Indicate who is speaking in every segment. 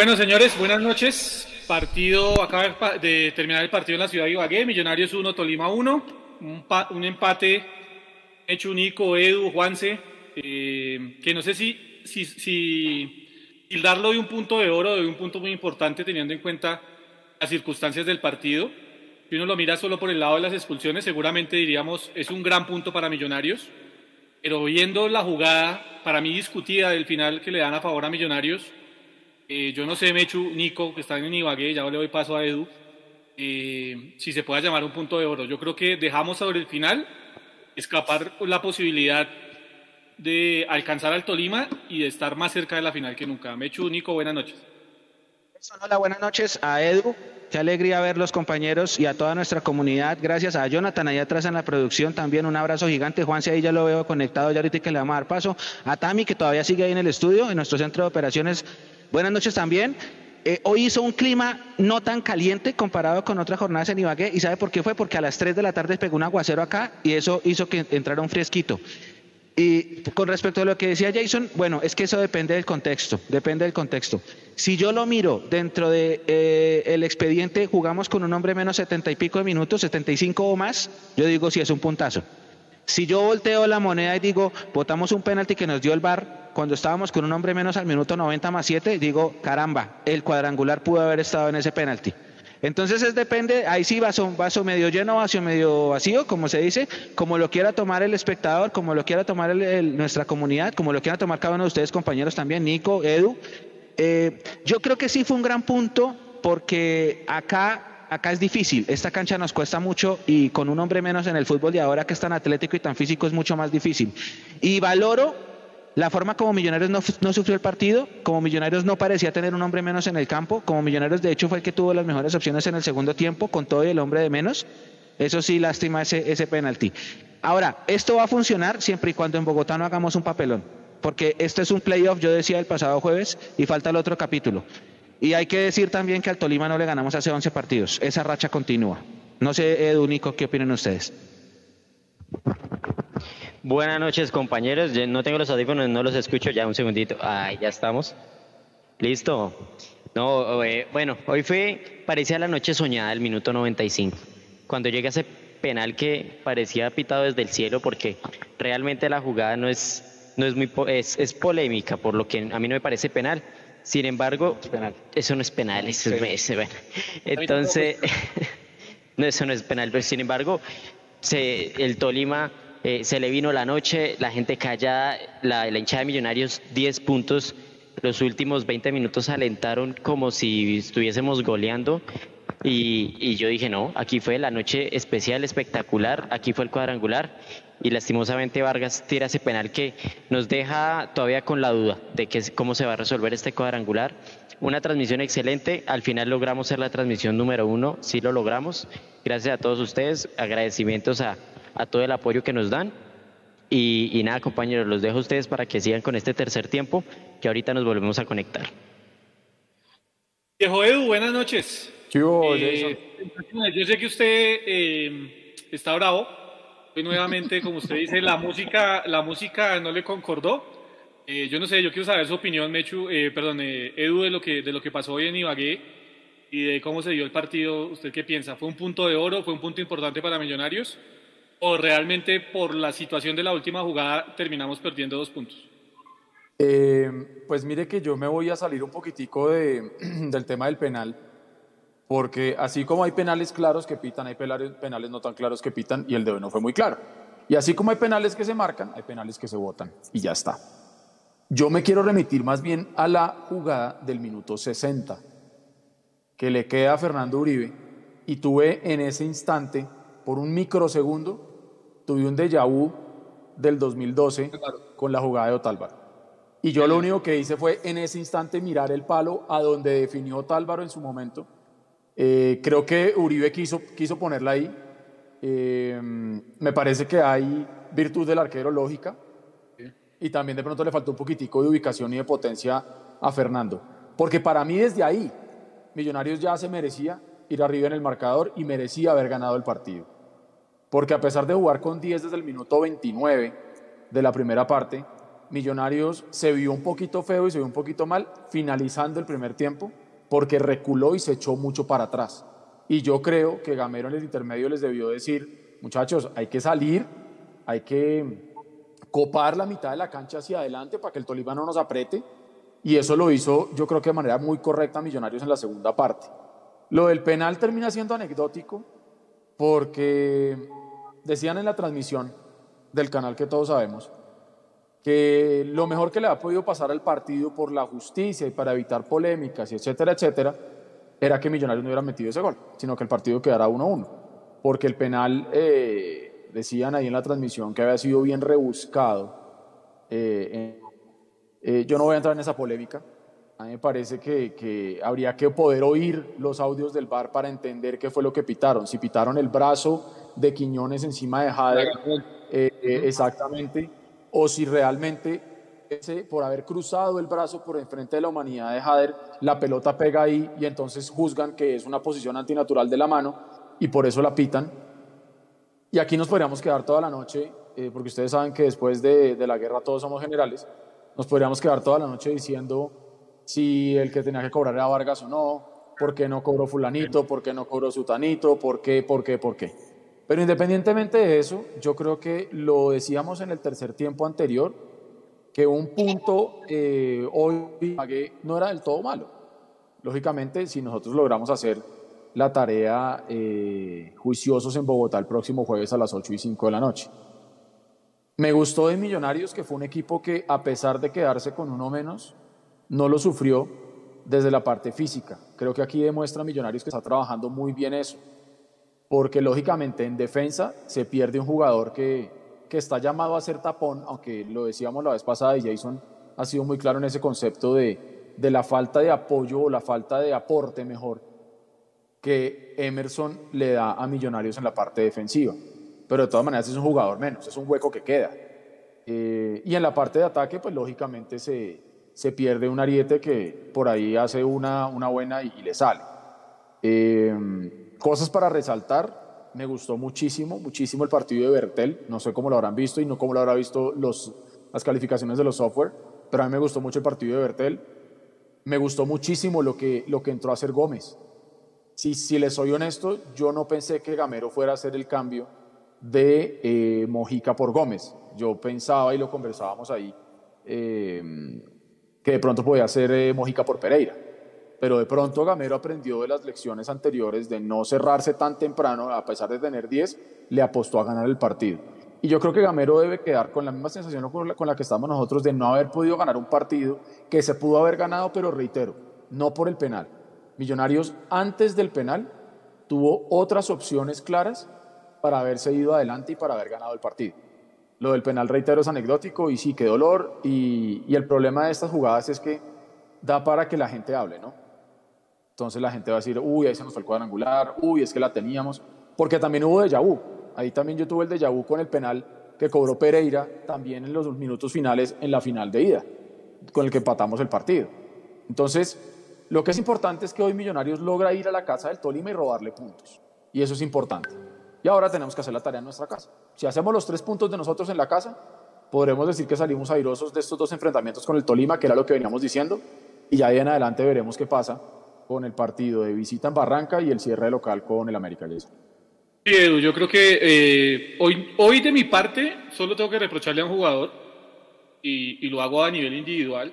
Speaker 1: Bueno, señores, buenas noches. Partido, acaba de terminar el partido en la ciudad de Ibagué, Millonarios 1, Tolima 1, un, empate hecho único, Edu, Juanse, eh, que no sé si, si, si, si darlo de un punto de oro, de un punto muy importante teniendo en cuenta las circunstancias del partido. Si uno lo mira solo por el lado de las expulsiones, seguramente diríamos es un gran punto para Millonarios, pero viendo la jugada, para mí discutida del final que le dan a favor a Millonarios, eh, yo no sé, Mechu, Nico, que están en Ibagué, ya le doy paso a Edu, eh, si se pueda llamar un punto de oro. Yo creo que dejamos sobre el final escapar la posibilidad de alcanzar al Tolima y de estar más cerca de la final que nunca. Mechu, Nico, buenas noches.
Speaker 2: Hola, buenas noches a Edu. Qué alegría ver los compañeros y a toda nuestra comunidad. Gracias a Jonathan allá atrás en la producción. También un abrazo gigante. Juan, si ahí ya lo veo conectado, ya ahorita que le vamos a dar paso. A Tami, que todavía sigue ahí en el estudio, en nuestro centro de operaciones Buenas noches también. Eh, hoy hizo un clima no tan caliente comparado con otras jornadas en Ibagué. ¿Y sabe por qué fue? Porque a las 3 de la tarde pegó un aguacero acá y eso hizo que entrara un fresquito. Y con respecto a lo que decía Jason, bueno, es que eso depende del contexto, depende del contexto. Si yo lo miro dentro del de, eh, expediente, jugamos con un hombre menos 70 y pico de minutos, 75 o más, yo digo si es un puntazo. Si yo volteo la moneda y digo, votamos un penalti que nos dio el VAR, cuando estábamos con un hombre menos al minuto 90 más 7, digo, caramba, el cuadrangular pudo haber estado en ese penalti. Entonces es depende, ahí sí vaso, vaso medio lleno, vaso medio vacío, como se dice, como lo quiera tomar el espectador, como lo quiera tomar nuestra comunidad, como lo quiera tomar cada uno de ustedes compañeros también, Nico, Edu. Eh, yo creo que sí fue un gran punto porque acá, acá es difícil, esta cancha nos cuesta mucho y con un hombre menos en el fútbol de ahora que es tan atlético y tan físico es mucho más difícil. Y valoro la forma como Millonarios no, sufrió el partido, como Millonarios no parecía tener un hombre menos en el campo, como Millonarios de hecho fue el que tuvo las mejores opciones en el segundo tiempo, con todo el hombre de menos. Eso sí, lástima ese, ese penalti. Ahora, esto va a funcionar siempre y cuando en Bogotá no hagamos un papelón, porque este es un playoff, yo decía el pasado jueves, y falta el otro capítulo. Y hay que decir también que al Tolima no le ganamos hace 11 partidos. Esa racha continúa. No sé, Edu, Nico, ¿qué opinan ustedes?
Speaker 3: Buenas noches, compañeros. Yo no tengo los audífonos, no los escucho. Ya un segundito. Ay, ya estamos. Listo. No, eh, bueno, hoy fue, parecía la noche soñada, el minuto 95. Cuando llega ese penal que parecía pitado desde el cielo, porque realmente la jugada no es, no es muy, es, es polémica, por lo que a mí no me parece penal. Sin embargo, eso no es penal, eso es, bueno. Entonces, no, eso no es penal, pero sin embargo, se, el Tolima eh, se le vino la noche, la gente callada, la, la hinchada de Millonarios 10 puntos, los últimos 20 minutos alentaron como si estuviésemos goleando y, y, yo dije, no, aquí fue la noche especial, espectacular, aquí fue el cuadrangular y lastimosamente Vargas tira ese penal que nos deja todavía con la duda de que, cómo se va a resolver este cuadrangular. Una transmisión excelente, al final logramos ser la transmisión número uno, sí lo logramos. Gracias a todos ustedes, agradecimientos a, a todo el apoyo que nos dan. Y, nada, compañeros, los dejo a ustedes para que sigan con este tercer tiempo, que ahorita nos volvemos a conectar.
Speaker 1: Viejo Edu, buenas noches. Eh, yo sé que usted eh, está bravo. Hoy nuevamente, como usted dice, la música, la música no le concordó. Eh, yo no sé, yo quiero saber su opinión, Mechu, perdón, Edu, de lo, que, de lo que pasó hoy en Ibagué y de cómo se dio el partido. ¿Usted qué piensa? ¿Fue un punto de oro? ¿Fue un punto importante para Millonarios? o realmente por la situación de la última jugada terminamos perdiendo dos puntos?
Speaker 4: Eh, pues mire que yo me voy a salir un poquitico de, del tema del penal, porque así como hay penales claros que pitan, hay penales no tan claros que pitan y el de hoy no fue muy claro. Y así como hay penales que se marcan, hay penales que se votan y ya está. Yo me quiero remitir más bien a la jugada del minuto 60, que le queda a Fernando Uribe y tuve en ese instante, por un microsegundo, tuve un déjà vu del 2012 con la jugada de Otálvaro. Y yo lo único que hice fue en ese instante mirar el palo a donde definió Otálvaro en su momento. Eh, creo que Uribe quiso, quiso ponerla ahí. Eh, me parece que hay virtud del arquero lógica. Y también de pronto le faltó un poquitico de ubicación y de potencia a Fernando. Porque para mí desde ahí, Millonarios ya se merecía ir arriba en el marcador y merecía haber ganado el partido porque a pesar de jugar con 10 desde el minuto 29 de la primera parte, Millonarios se vio un poquito feo y se vio un poquito mal finalizando el primer tiempo porque reculó y se echó mucho para atrás. Y yo creo que Gamero en el intermedio les debió decir, muchachos, hay que salir, hay que copar la mitad de la cancha hacia adelante para que el Tolima no nos apriete. Y eso lo hizo, yo creo que de manera muy correcta Millonarios en la segunda parte. Lo del penal termina siendo anecdótico porque decían en la transmisión del canal que todos sabemos que lo mejor que le ha podido pasar al partido por la justicia y para evitar polémicas y etcétera, etcétera, era que Millonarios no hubiera metido ese gol, sino que el partido quedara 1-1. Porque el penal, eh, decían ahí en la transmisión, que había sido bien rebuscado. Eh, eh, yo no voy a entrar en esa polémica. A mí me parece que, que, habría que poder oír los audios del bar para entender qué fue lo que pitaron. Si pitaron el brazo de Quiñones encima de Jader, exactamente o si realmente por haber cruzado el brazo por enfrente de la humanidad de Jader, la pelota pega ahí y entonces juzgan que es una posición antinatural de la mano y por eso la pitan. Y aquí nos podríamos quedar toda la noche, eh, porque ustedes saben que después de, de, la guerra todos somos generales, nos podríamos quedar toda la noche diciendo si el que tenía que cobrar era Vargas o no, por qué no cobró fulanito, por qué no cobró sutanito, por qué, por qué, por qué. Pero independientemente de eso, yo creo que lo decíamos en el tercer tiempo anterior, que un punto eh, hoy no era del todo malo. Lógicamente, si nosotros logramos hacer la tarea eh, juiciosos en Bogotá el próximo jueves a las 8 y 5 de la noche. Me gustó de Millonarios que fue un equipo que a pesar de quedarse con uno menos, no lo sufrió desde la parte física. Creo que aquí demuestra Millonarios que está trabajando muy bien eso porque lógicamente en defensa se pierde un jugador que, que está llamado a ser tapón, aunque lo decíamos la vez pasada y Jason ha sido muy claro en ese concepto de, de la falta de apoyo o la falta de aporte mejor que Emerson le da a Millonarios en la parte defensiva. Pero de todas maneras es un jugador menos, es un hueco que queda. Eh, y en la parte de ataque, pues lógicamente se, se pierde un ariete que por ahí hace una, una buena y, y le sale. Eh, Cosas para resaltar, me gustó muchísimo, muchísimo el partido de Bertel, no sé cómo lo habrán visto y no cómo lo habrán visto los, las calificaciones de los software, pero a mí me gustó mucho el partido de Bertel, me gustó muchísimo lo que, lo que entró a hacer Gómez. Si, si les soy honesto, yo no pensé que Gamero fuera a hacer el cambio de eh, Mojica por Gómez. Yo pensaba y lo conversábamos ahí, eh, que de pronto podía ser eh, Mojica por Pereira pero de pronto Gamero aprendió de las lecciones anteriores de no cerrarse tan temprano, a pesar de tener 10, le apostó a ganar el partido. Y yo creo que Gamero debe quedar con la misma sensación con la, que estamos nosotros de no haber podido ganar un partido que se pudo haber ganado, pero reitero, no por el penal. Millonarios antes del penal tuvo otras opciones claras para haberse ido adelante y para haber ganado el partido. Lo del penal, reitero, es anecdótico y sí, qué dolor. Y, y el problema de estas jugadas es que da para que la gente hable, ¿no? Entonces la gente va a decir, uy, ahí se nos fue el cuadrangular, uy, es que la teníamos, porque también hubo de vu. Ahí también yo tuve el de vu con el penal que cobró Pereira también en los minutos finales en la final de ida, con el que empatamos el partido. Entonces, lo que es importante es que hoy Millonarios logra ir a la casa del Tolima y robarle puntos. Y eso es importante. Y ahora tenemos que hacer la tarea en nuestra casa. Si hacemos los tres puntos de nosotros en la casa, podremos decir que salimos airosos de estos dos enfrentamientos con el Tolima, que era lo que veníamos diciendo, y ya de en adelante veremos qué pasa con el partido de visita en Barranca y el cierre local con el América. Sí,
Speaker 1: Edu, yo creo que eh, hoy, hoy de mi parte solo tengo que reprocharle a un jugador y, y lo hago a nivel individual,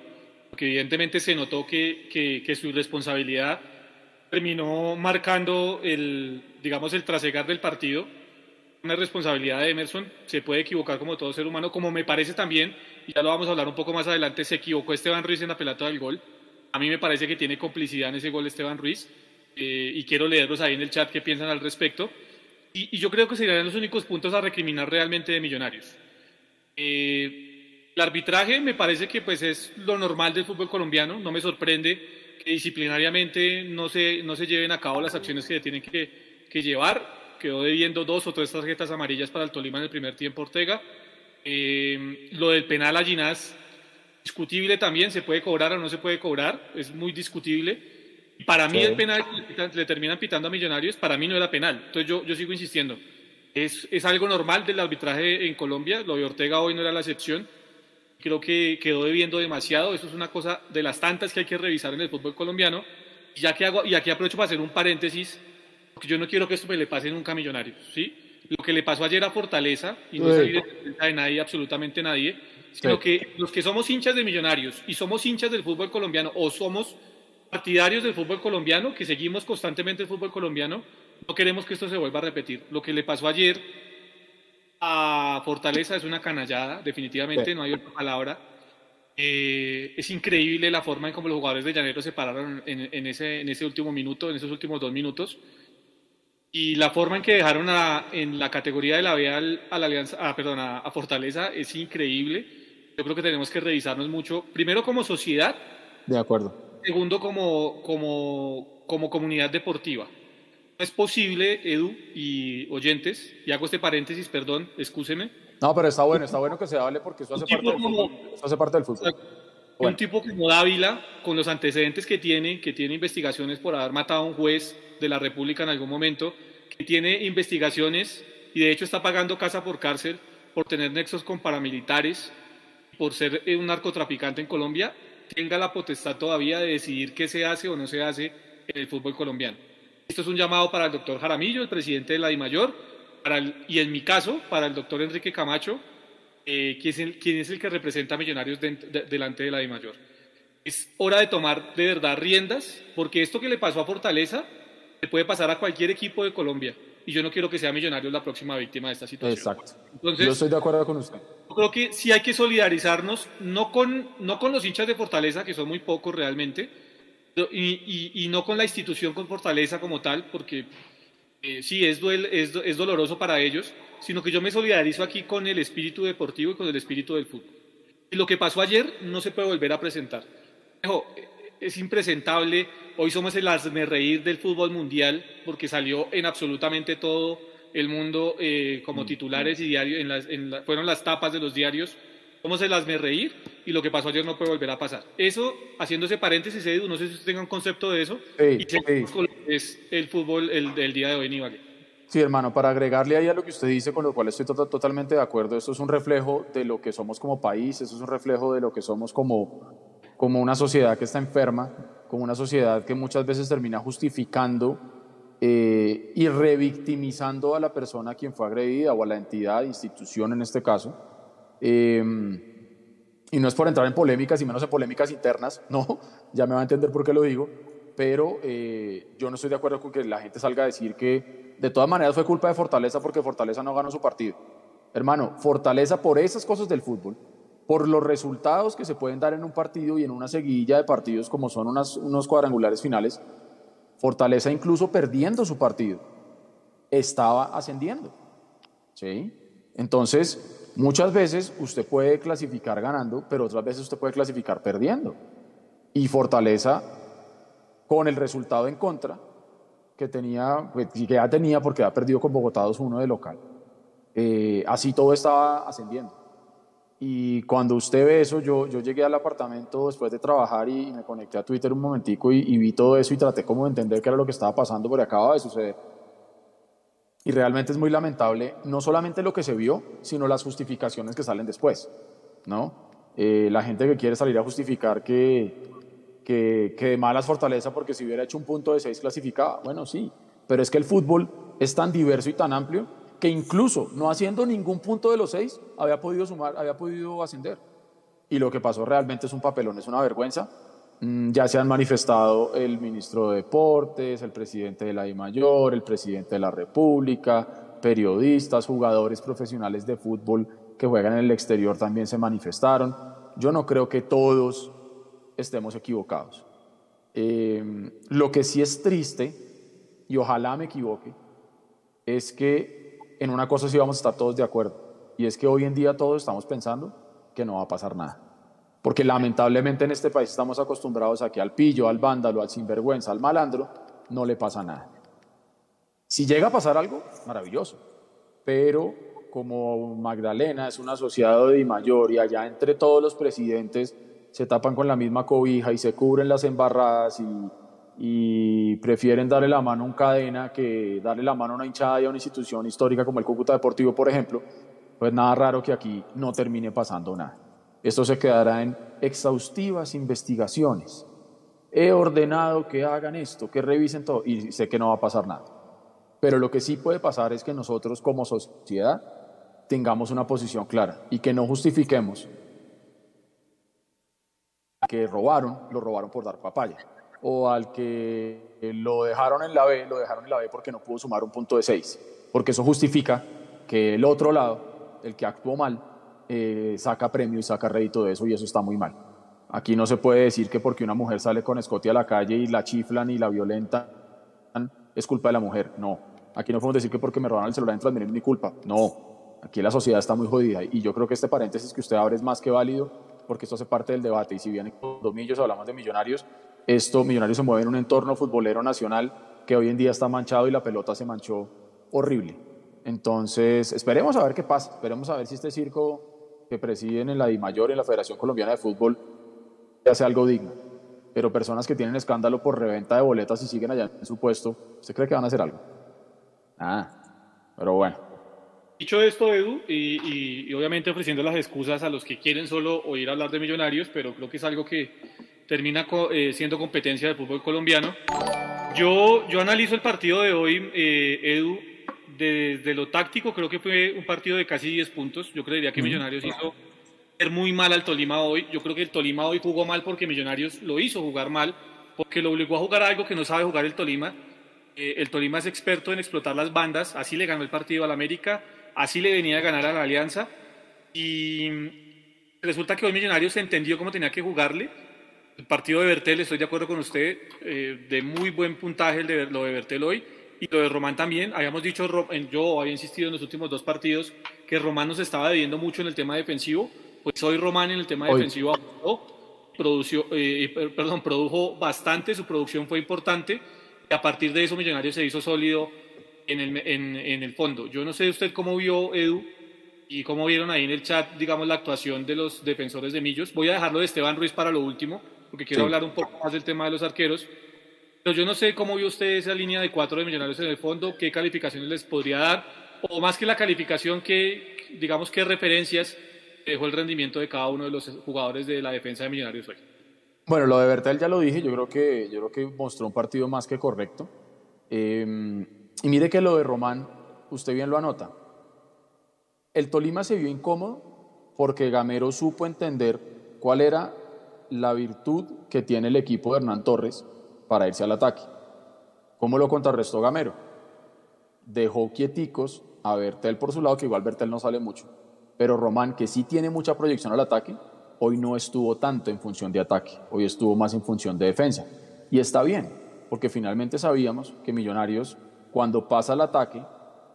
Speaker 1: porque evidentemente se notó que, que, que, su responsabilidad terminó marcando el, digamos, el trasegar del partido. Una responsabilidad de Emerson, se puede equivocar como todo ser humano, como me parece también, y ya lo vamos a hablar un poco más adelante, se equivocó Esteban Ruiz en la pelota del gol a mí me parece que tiene complicidad en ese gol Esteban Ruiz eh, y quiero leerlos ahí en el chat qué piensan al respecto. Y, yo creo que serían los únicos puntos a recriminar realmente de Millonarios. Eh, el arbitraje me parece que pues es lo normal del fútbol colombiano, no me sorprende que disciplinariamente no se, no se lleven a cabo las acciones que tienen que, que llevar. Quedó debiendo dos o tres tarjetas amarillas para el Tolima en el primer tiempo Ortega. Eh, lo del penal a Ginás discutible también, se puede cobrar o no se puede cobrar, es muy discutible. Para mí el penal que le terminan pitando a Millonarios, para mí no era penal. Entonces yo, yo sigo insistiendo. Es, es algo normal del arbitraje en Colombia, lo de Ortega hoy no era la excepción. Creo que quedó debiendo demasiado. Eso es una cosa de las tantas que hay que revisar en el fútbol colombiano. Y, ya que hago, y aquí aprovecho para hacer un paréntesis, porque yo no quiero que esto me le pase nunca a Millonarios. ¿sí? Lo que le pasó ayer a Fortaleza, y no es evidencia de nadie, absolutamente nadie, sino que los que somos hinchas de Millonarios y somos hinchas del fútbol colombiano o somos partidarios del fútbol colombiano, que seguimos constantemente el fútbol colombiano, no queremos que esto se vuelva a repetir. Lo que le pasó ayer a Fortaleza es una canallada, definitivamente, no hay otra palabra. Eh, es increíble la forma en cómo los jugadores de Llanero se pararon en, ese, en ese último minuto, en esos últimos dos minutos. Y la forma en que dejaron en la categoría de la B a la Alianza, ah, perdón, a, Fortaleza es increíble. Yo creo que tenemos que revisarnos mucho, primero como sociedad.
Speaker 4: De acuerdo.
Speaker 1: Segundo como, como, como comunidad deportiva es posible, Edu y oyentes, y hago este paréntesis, perdón, excúseme.
Speaker 4: No, pero está bueno, está bueno que se hable porque eso hace, parte del, fútbol, hace parte del fútbol.
Speaker 1: Un tipo como Dávila, con los antecedentes que tiene, que tiene investigaciones por haber matado a un juez de la República en algún momento, que tiene investigaciones y de hecho está pagando casa por cárcel por tener nexos con paramilitares, por ser un narcotraficante en Colombia, tenga la potestad todavía de decidir qué se hace o no se hace en el fútbol colombiano. Esto es un llamado para el doctor Jaramillo, el presidente de la DIMAYOR, para y en mi caso, para el doctor Enrique Camacho, eh, quien, es el, el, que representa a Millonarios delante de la DIMAYOR. Es hora de tomar de verdad riendas, porque esto que le pasó a Fortaleza le puede pasar a cualquier equipo de Colombia. Y yo no quiero que sea Millonarios la próxima víctima de esta situación.
Speaker 4: Exacto. Entonces, yo estoy de acuerdo con usted.
Speaker 1: Yo creo que sí hay que solidarizarnos, no con, no con los hinchas de Fortaleza, que son muy pocos realmente, y, no con la institución con fortaleza como tal, porque eh, sí, es, es, es, doloroso para ellos, sino que yo me solidarizo aquí con el espíritu deportivo y con el espíritu del fútbol. Y lo que pasó ayer no se puede volver a presentar. Es impresentable, hoy somos el asme reír del fútbol mundial, porque salió en absolutamente todo el mundo eh, como mm. titulares y diarios, en las, en fueron las tapas de los diarios las me reír y lo que pasó ayer no puede volver a pasar. Eso, haciendo ese paréntesis, Edu, no sé si usted tenga un concepto de eso. y es el fútbol el, del día de hoy en
Speaker 4: Sí, hermano, para agregarle ahí a lo que usted dice, con lo cual estoy totalmente de acuerdo, esto es un reflejo de lo que somos como país, esto es un reflejo de lo que somos como, como una sociedad que está enferma, como una sociedad que muchas veces termina justificando eh, y revictimizando a la persona a quien fue agredida o a la entidad, institución en este caso, Em, y no es por entrar en polémicas y menos en polémicas internas, no, ya me va a entender por qué lo digo, pero eh, yo no estoy de acuerdo con que la gente salga a decir que de todas maneras fue culpa de Fortaleza porque Fortaleza no ganó su partido. Hermano, Fortaleza por esas cosas del fútbol, por los resultados que se pueden dar en un partido y en una seguidilla de partidos como son unos cuadrangulares finales, Fortaleza incluso perdiendo su partido, estaba ascendiendo. ¿sí? Entonces, Muchas veces usted puede clasificar ganando, pero otras veces usted puede clasificar perdiendo. Y Fortaleza, con el resultado en contra, que tenía, pues, que ya tenía porque ha perdido con Bogotá 2-1 de local, eh, así todo estaba ascendiendo. Y cuando usted ve eso, yo, yo llegué al apartamento después de trabajar y, me conecté a Twitter un momentico y, y, vi todo eso y traté como de entender qué era lo que estaba pasando porque acaba de suceder. Y realmente es muy lamentable no solamente lo que se vio, sino las justificaciones que salen después. ¿no? Eh, la gente que quiere salir a justificar que, que, que de malas fortaleza porque si hubiera hecho un punto de seis clasificaba, bueno, sí, pero es que el fútbol es tan diverso y tan amplio que incluso no haciendo ningún punto de los seis había podido sumar, había podido ascender. Y lo que pasó realmente es un papelón, es una vergüenza. Mm, ya se han manifestado el ministro de Deportes, el presidente de la I Mayor, el presidente de la República, periodistas, jugadores profesionales de fútbol que juegan en el exterior también se manifestaron. Yo no creo que todos estemos equivocados. Eh, lo que sí es triste, y ojalá me equivoque, es que en una cosa sí vamos a estar todos de acuerdo, y es que hoy en día todos estamos pensando que no va a pasar nada. Porque lamentablemente en este país estamos acostumbrados a que al pillo, al vándalo, al sinvergüenza, al malandro, no le pasa nada. Si llega a pasar algo, maravilloso. Pero como Magdalena es un asociado de mayor y allá entre todos los presidentes se tapan con la misma cobija y se cubren las embarradas y, y prefieren darle la mano a un cadena que darle la mano a una hinchada y a una institución histórica como el Cúcuta Deportivo, por ejemplo, pues nada raro que aquí no termine pasando nada. Esto se quedará en exhaustivas investigaciones. He ordenado que hagan esto, que revisen todo y sé que no va a pasar nada. Pero lo que sí puede pasar es que nosotros como sociedad tengamos una posición clara y que no justifiquemos que robaron, lo robaron por dar papaya. O al que lo dejaron en la B, lo dejaron en la B porque no pudo sumar un punto de 6. Porque eso justifica que el otro lado, el que actuó mal, eh, saca premio y saca rédito de eso y eso está muy mal. Aquí no se puede decir que porque una mujer sale con escote a la calle y la chiflan y la violentan, es culpa de la mujer. No. Aquí no podemos decir que porque me robaron el celular en Transmilenio es mi culpa. No. Aquí la sociedad está muy jodida y yo creo que este paréntesis que usted abre es más que válido porque esto hace parte del debate. Y si bien con dos millos hablamos de millonarios, esto, Millonarios se mueve en un entorno futbolero nacional que hoy en día está manchado y la pelota se manchó horrible. Entonces, esperemos a ver qué pasa. Esperemos a ver si este circo que presiden en la DIMAYOR, en la Federación Colombiana de Fútbol, hace algo digno. Pero personas que tienen escándalo por reventa de boletas y siguen allá en su puesto, ¿usted cree que van a hacer algo? Ah, pero bueno.
Speaker 1: Dicho esto, Edu, y, obviamente ofreciendo las excusas a los que quieren solo oír hablar de millonarios, pero creo que es algo que termina eh, siendo competencia del fútbol colombiano. Yo, yo analizo el partido de hoy, eh, Edu, desde lo táctico, creo que fue un partido de casi 10 puntos. Yo creería que Millonarios hizo ver muy mal al Tolima hoy. Yo creo que el Tolima hoy jugó mal porque Millonarios lo hizo jugar mal, porque lo obligó a jugar algo que no sabe jugar el Tolima. Eh, el Tolima es experto en explotar las bandas, así le ganó el partido al América Así le venía a ganar a la Alianza. Y resulta que hoy Millonarios entendió cómo tenía que jugarle. El partido de Bertel, estoy de acuerdo con usted, eh, de muy buen puntaje el de, lo de Bertel hoy. Y lo de Román también. Habíamos dicho, yo había insistido en los últimos dos partidos que Román nos estaba debiendo mucho en el tema defensivo. Pues hoy Román en el tema defensivo produció, eh, perdón, produjo bastante, su producción fue importante. Y a partir de eso Millonarios se hizo sólido en el, en, en el fondo. Yo no sé usted cómo vio, Edu, y cómo vieron ahí en el chat, digamos, la actuación de los defensores de Millos. Voy a dejarlo de Esteban Ruiz para lo último, porque quiero hablar un poco más del tema de los arqueros. Pero yo no sé cómo vio usted esa línea de cuatro de Millonarios en el fondo, qué calificaciones les podría dar, o más que la calificación, qué, digamos, qué referencias dejó el rendimiento de cada uno de los jugadores de la defensa de Millonarios hoy.
Speaker 4: Bueno, lo de Bertel ya lo dije, yo creo que, yo creo que mostró un partido más que correcto. Eh, y mire que lo de Román, usted bien lo anota. El Tolima se vio incómodo porque Gamero supo entender cuál era la virtud que tiene el equipo de Hernán Torres para irse al ataque. ¿Cómo lo contrarrestó Gamero? Dejó quieticos a Bertel por su lado, que igual Bertel no sale mucho, pero Román, que sí tiene mucha proyección al ataque, hoy no estuvo tanto en función de ataque, hoy estuvo más en función de defensa. Y está bien, porque finalmente sabíamos que Millonarios cuando pasa al ataque,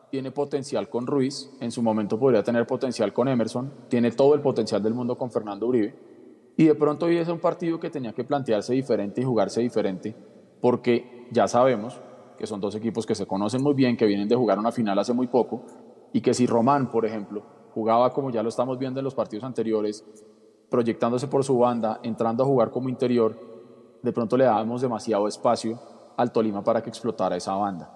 Speaker 4: tiene potencial con Ruiz, en su momento podría tener potencial con Emerson, tiene todo el potencial del mundo con Fernando Uribe, y de pronto hoy es un partido que tenía que plantearse diferente y jugarse diferente, porque ya sabemos que son dos equipos que se conocen muy bien, que vienen de jugar una final hace muy poco, y que si Román, por ejemplo, jugaba como ya lo estamos viendo en los partidos anteriores, proyectándose por su banda, entrando a jugar como interior, de pronto le dábamos demasiado espacio al Tolima para que explotara esa banda.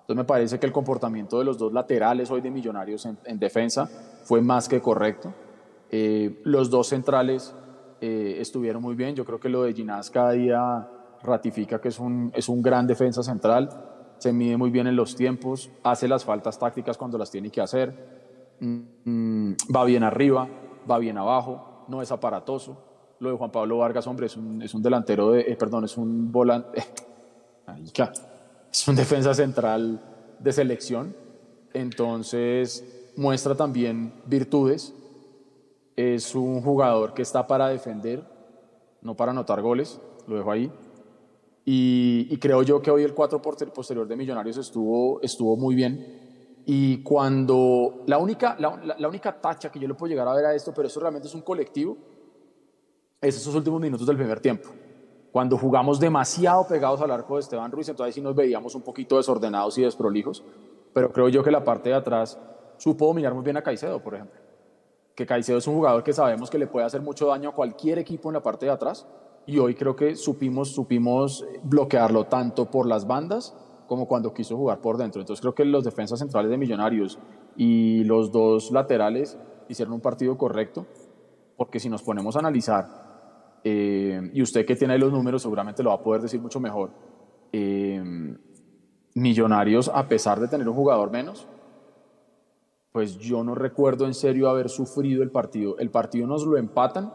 Speaker 4: Entonces me parece que el comportamiento de los dos laterales hoy de Millonarios en, defensa fue más que correcto. Eh, los dos centrales eh, estuvieron muy bien. Yo creo que lo de Ginás cada día ratifica que es un, es un gran defensa central. Se mide muy bien en los tiempos, hace las faltas tácticas cuando las tiene que hacer. Mm, va bien arriba, va bien abajo, no es aparatoso. Lo de Juan Pablo Vargas, hombre, es un, es un delantero de, eh, perdón, es un volante. Es un defensa central de selección, entonces muestra también virtudes. Es un jugador que está para defender, no para anotar goles, lo dejo ahí. Y, creo yo que hoy el 4 posterior de Millonarios estuvo, estuvo muy bien. Y cuando la única, la, la, única tacha que yo le puedo llegar a ver a esto, pero eso realmente es un colectivo, es esos últimos minutos del primer tiempo cuando jugamos demasiado pegados al arco de Esteban Ruiz, entonces sí nos veíamos un poquito desordenados y desprolijos, pero creo yo que la parte de atrás supo dominar muy bien a Caicedo, por ejemplo. Que Caicedo es un jugador que sabemos que le puede hacer mucho daño a cualquier equipo en la parte de atrás, y hoy creo que supimos, supimos bloquearlo tanto por las bandas como cuando quiso jugar por dentro. Entonces creo que los defensas centrales de Millonarios y los dos laterales hicieron un partido correcto porque si nos ponemos a analizar, eh, y usted que tiene los números seguramente lo va a poder decir mucho mejor, eh, Millonarios, a pesar de tener un jugador menos, pues yo no recuerdo en serio haber sufrido el partido. El partido nos lo empatan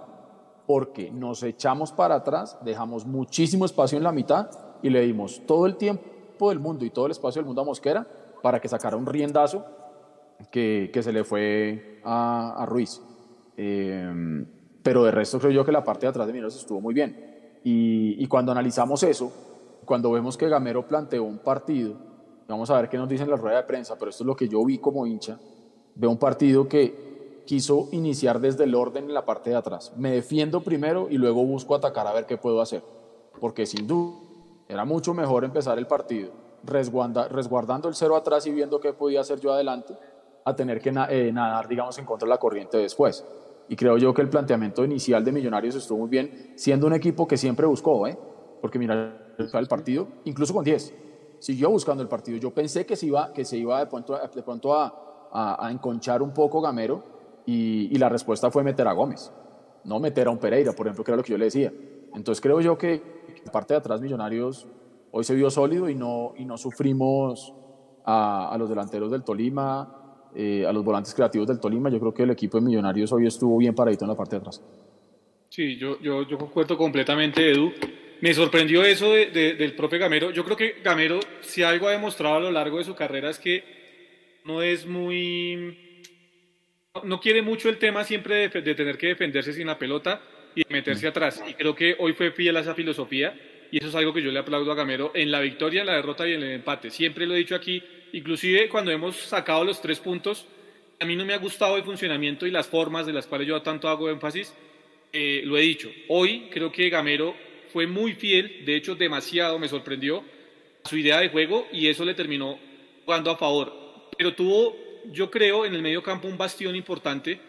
Speaker 4: porque nos echamos para atrás, dejamos muchísimo espacio en la mitad y le dimos todo el tiempo del mundo y todo el espacio del mundo a Mosquera para que sacara un riendazo que, que se le fue a, a Ruiz. Eh, pero de resto creo yo que la parte de atrás de Mineros estuvo muy bien. Y, y, cuando analizamos eso, cuando vemos que Gamero planteó un partido, vamos a ver qué nos dicen la rueda de prensa, pero esto es lo que yo vi como hincha, veo un partido que quiso iniciar desde el orden en la parte de atrás. Me defiendo primero y luego busco atacar a ver qué puedo hacer. Porque sin duda era mucho mejor empezar el partido resguardando el cero atrás y viendo qué podía hacer yo adelante, a tener que eh, nadar, digamos, en contra de la corriente después. Y creo yo que el planteamiento inicial de Millonarios estuvo muy bien, siendo un equipo que siempre buscó, ¿eh? porque mira el partido, incluso con 10, siguió buscando el partido. Yo pensé que se iba, que se iba de pronto, de pronto a, a, enconchar un poco Gamero, y, la respuesta fue meter a Gómez, no meter a un Pereira, por ejemplo, que era lo que yo le decía. Entonces creo yo que la parte de atrás Millonarios hoy se vio sólido y no, y no sufrimos a, los delanteros del Tolima, eh, a los volantes creativos del Tolima. Yo creo que el equipo de Millonarios hoy estuvo bien paradito en la parte de atrás.
Speaker 1: Sí, yo, yo, concuerdo completamente, Edu. Me sorprendió eso de, de, del propio Gamero. Yo creo que Gamero, si algo ha demostrado a lo largo de su carrera, es que no es muy no quiere mucho el tema siempre de, de, tener que defenderse sin la pelota y meterse atrás. Y creo que hoy fue fiel a esa filosofía y eso es algo que yo le aplaudo a Gamero en la victoria, en la derrota y en el empate. Siempre lo he dicho aquí, inclusive cuando hemos sacado los tres puntos, a mí no me ha gustado el funcionamiento y las formas de las cuales yo tanto hago énfasis. Eh, lo he dicho, hoy creo que Gamero fue muy fiel, de hecho demasiado me sorprendió su idea de juego y eso le terminó jugando a favor. Pero tuvo yo creo, en el medio campo un bastión importante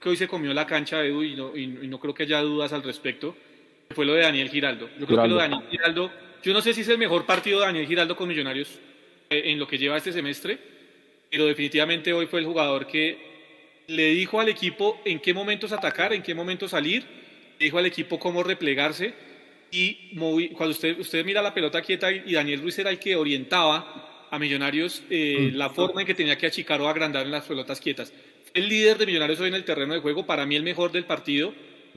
Speaker 1: que hoy se comió la cancha de Edu y no, y no creo que haya dudas al respecto, fue lo de Daniel Giraldo. Yo creo Giraldo. que lo de Daniel Giraldo, yo no sé si es el mejor partido de Daniel Giraldo con Millonarios eh, en lo que lleva este semestre, pero definitivamente hoy fue el jugador que le dijo al equipo en qué momentos atacar, en qué momentos salir, le dijo al equipo cómo replegarse y moví, cuando usted, usted mira la pelota quieta y Daniel Ruiz era el que orientaba a Millonarios eh, mm. la forma en que tenía que achicar o agrandar en las pelotas quietas. El líder de Millonarios hoy en el terreno de juego, para mí el mejor del partido,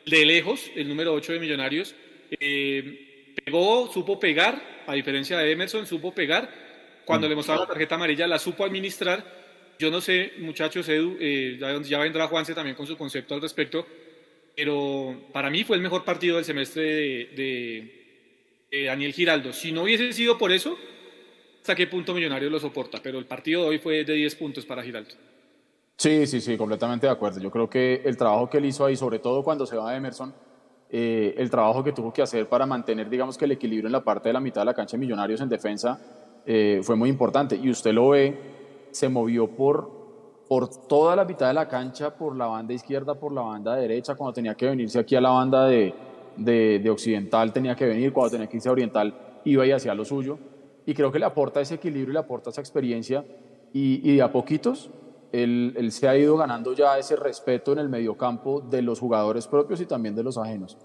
Speaker 1: de lejos, el número 8 de Millonarios, eh, pegó, supo pegar, a diferencia de Emerson, supo pegar. Cuando mm. le mostraba la tarjeta amarilla, la supo administrar. Yo no sé, muchachos, Edu, eh, ya, ya, vendrá Juanse también con su concepto al respecto, pero para mí fue el mejor partido del semestre de, de, de Daniel Giraldo. Si no hubiese sido por eso, hasta qué punto Millonarios lo soporta, pero el partido de hoy fue de 10 puntos para Giraldo.
Speaker 4: Sí, sí, sí, completamente de acuerdo. Yo creo que el trabajo que él hizo ahí, sobre todo cuando se va a Emerson, eh, el trabajo que tuvo que hacer para mantener, digamos que el equilibrio en la parte de la mitad de la cancha de Millonarios en defensa eh, fue muy importante. Y usted lo ve, se movió por, por toda la mitad de la cancha, por la banda izquierda, por la banda derecha, cuando tenía que venirse aquí a la banda de, de, de occidental tenía que venir, cuando tenía que irse a oriental iba y hacía lo suyo y creo que le aporta ese equilibrio y le aporta esa experiencia y, y de a poquitos él, él, se ha ido ganando ya ese respeto en el mediocampo de los jugadores propios y también de los ajenos.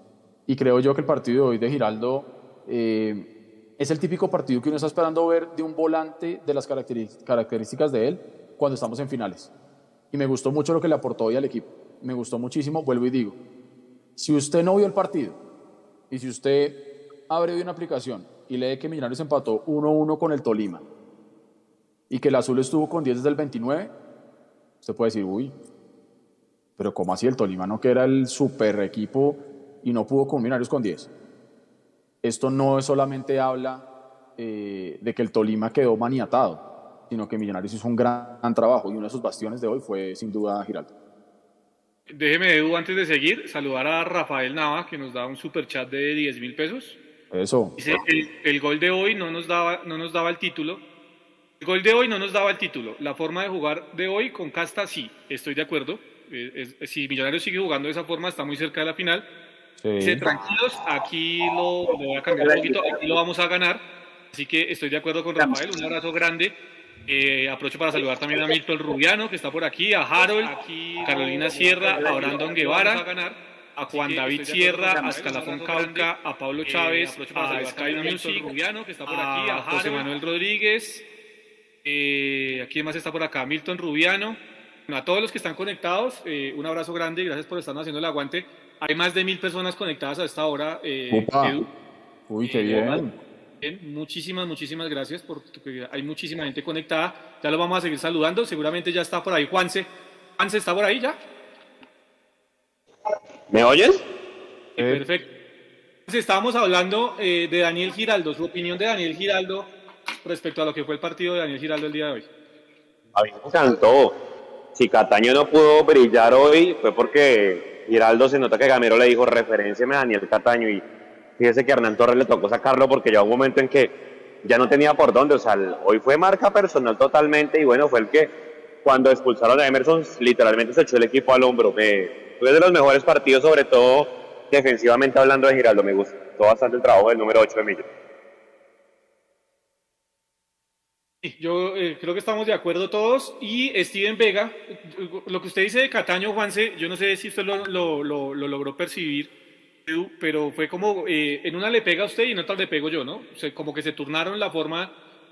Speaker 4: Y creo yo que el partido de hoy de Giraldo eh, es el típico partido que uno está esperando ver de un volante de las características de él cuando estamos en finales. Y me gustó mucho lo que le aportó hoy al equipo. Me gustó muchísimo, vuelvo y digo, si usted no vio el partido y si usted abre hoy una aplicación y lee que Millonarios empató 1-1 con el Tolima y que el Azul estuvo con 10 desde el 29, usted puede decir, uy, pero ¿cómo así el Tolima no que era el super equipo y no pudo con Millonarios con 10? Esto no solamente habla eh, de que el Tolima quedó maniatado, sino que Millonarios hizo un gran, gran trabajo y uno de sus bastiones de hoy fue sin duda Giraldo.
Speaker 1: Déjeme, Edu, antes de seguir, saludar a Rafael Nava, que nos da un super chat de 10 mil pesos.
Speaker 4: Eso.
Speaker 1: Dice, el, el, gol de hoy no nos, daba, no nos daba el título. El gol de hoy no nos daba el título. La forma de jugar de hoy con Casta, sí, estoy de acuerdo. Es, es, si Millonarios sigue jugando de esa forma, está muy cerca de la final. Sí. Dice, tranquilos, aquí lo, lo, voy a cambiar un poquito, aquí lo vamos a ganar. Así que estoy de acuerdo con Rafael, un abrazo grande. Eh, aprovecho para saludar también a Milton Rubiano, que está por aquí, a Harold, a Carolina Sierra, a Brandon Guevara, a Juan David Sierra, a Escalafón Cauca, a Pablo Chávez, a Sky Music, Rubiano, que está por aquí, a José Manuel Rodríguez, eh, ¿a quién más está por acá? Milton Rubiano. a todos los que están conectados, eh, un abrazo grande y gracias por estarnos haciendo el aguante. Hay más de mil personas conectadas a esta hora. Eh,
Speaker 4: Uy, qué bien.
Speaker 1: Muchísimas, muchísimas gracias porque hay muchísima gente conectada. Ya lo vamos a seguir saludando. Seguramente ya está por ahí Juanse. Juanse, ¿está por ahí ya?
Speaker 5: ¿Me oyes?
Speaker 1: perfecto. estábamos hablando eh, de Daniel Giraldo, su opinión de Daniel Giraldo respecto a lo que fue el partido de Daniel Giraldo el día de hoy.
Speaker 5: A mí me encantó. Si Cataño no pudo brillar hoy fue porque Giraldo se nota que Gamero le dijo referenciame a Daniel Cataño y fíjese que a Hernán Torres le tocó sacarlo porque ya un momento en que ya no tenía por dónde, o sea, hoy fue marca personal totalmente y bueno, fue el que cuando expulsaron a Emerson literalmente se echó el equipo al hombro. Fue de los mejores partidos, sobre todo defensivamente hablando de Giraldo, me gustó bastante el trabajo del número 8 de Millo.
Speaker 1: Yo eh, creo que estamos de acuerdo todos. Y Steven Vega, lo que usted dice de Cataño, Juanse, yo no sé si usted lo, lo, logró percibir, pero fue como eh, en una le pega a usted y en otra le pego yo, ¿no? O como que se turnaron la forma,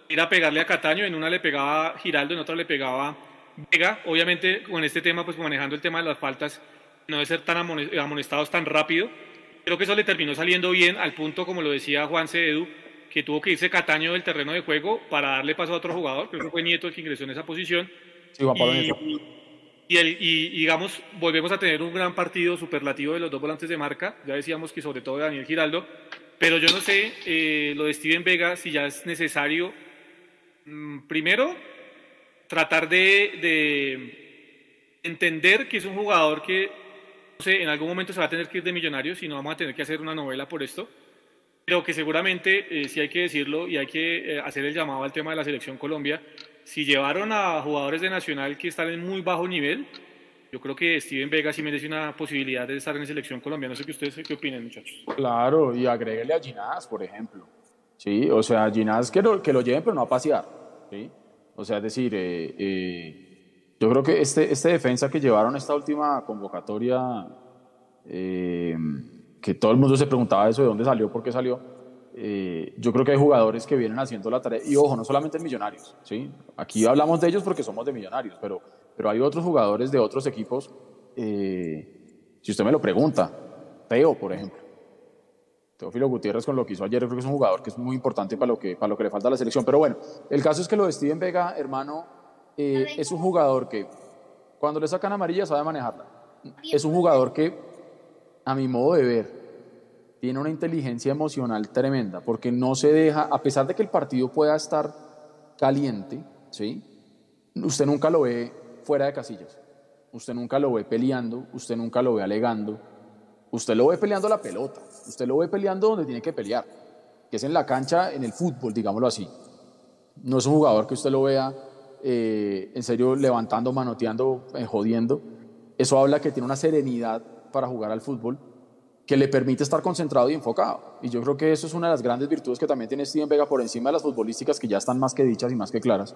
Speaker 1: era pegarle a Cataño, en una le pegaba Giraldo, en otra le pegaba Vega. Obviamente, con este tema, pues manejando el tema de las faltas, no de ser tan amonestados tan rápido. Creo que eso le terminó saliendo bien al punto, como lo decía Juanse Edu, que tuvo que irse Cataño del terreno de juego para darle paso a otro jugador, creo que fue Nieto el que ingresó en esa posición.
Speaker 4: Sí, Juan Pablo
Speaker 1: y, y, el, y, digamos, volvemos a tener un gran partido superlativo de los dos volantes de marca, ya decíamos que sobre todo de Daniel Giraldo, pero yo no sé eh, lo de Steven Vega, si ya es necesario, mm, primero, tratar de, de entender que es un jugador que sé, en algún momento se va a tener que ir de millonario, si no vamos a tener que hacer una novela por esto pero que seguramente, eh, si hay que decirlo y hay que eh, hacer el llamado al tema de la selección Colombia, si llevaron a jugadores de Nacional que están en muy bajo nivel, yo creo que Steven Vega sí merece una posibilidad de estar en selección Colombia. No sé qué ustedes qué opinan, muchachos.
Speaker 4: Claro, y agréguele a Ginás, por ejemplo. Sí, o sea, Ginás que lo, que lo lleven, pero no a pasear. ¿sí? O sea, es decir, eh, yo creo que este, este defensa que llevaron esta última convocatoria, eh, que todo el mundo se preguntaba eso, de dónde salió, por qué salió. Eh, yo creo que hay jugadores que vienen haciendo la tarea, y ojo, no solamente en Millonarios, ¿sí? aquí hablamos de ellos porque somos de Millonarios, pero, pero hay otros jugadores de otros equipos, eh, si usted me lo pregunta, Teo, por ejemplo, Teófilo Gutiérrez con lo que hizo ayer, creo que es un jugador que es muy importante para lo que, para lo que le falta a la selección, pero bueno, el caso es que lo de Steven Vega, hermano, eh, es un jugador que cuando le sacan amarilla sabe manejarla, es un jugador que a mi modo de ver, tiene una inteligencia emocional tremenda, porque no se deja, a pesar de que el partido pueda estar caliente, ¿sí? usted nunca lo ve fuera de casillas, usted nunca lo ve peleando, usted nunca lo ve alegando, usted lo ve peleando la pelota, usted lo ve peleando donde tiene que pelear, que es en la cancha, en el fútbol, digámoslo así. No es un jugador que usted lo vea eh, en serio levantando, manoteando, eh, jodiendo. Eso habla que tiene una serenidad para jugar al fútbol que le permite estar concentrado y enfocado. Y yo creo que eso es una de las grandes virtudes que también tiene Steven Vega por encima de las futbolísticas que ya están más que dichas y más que claras.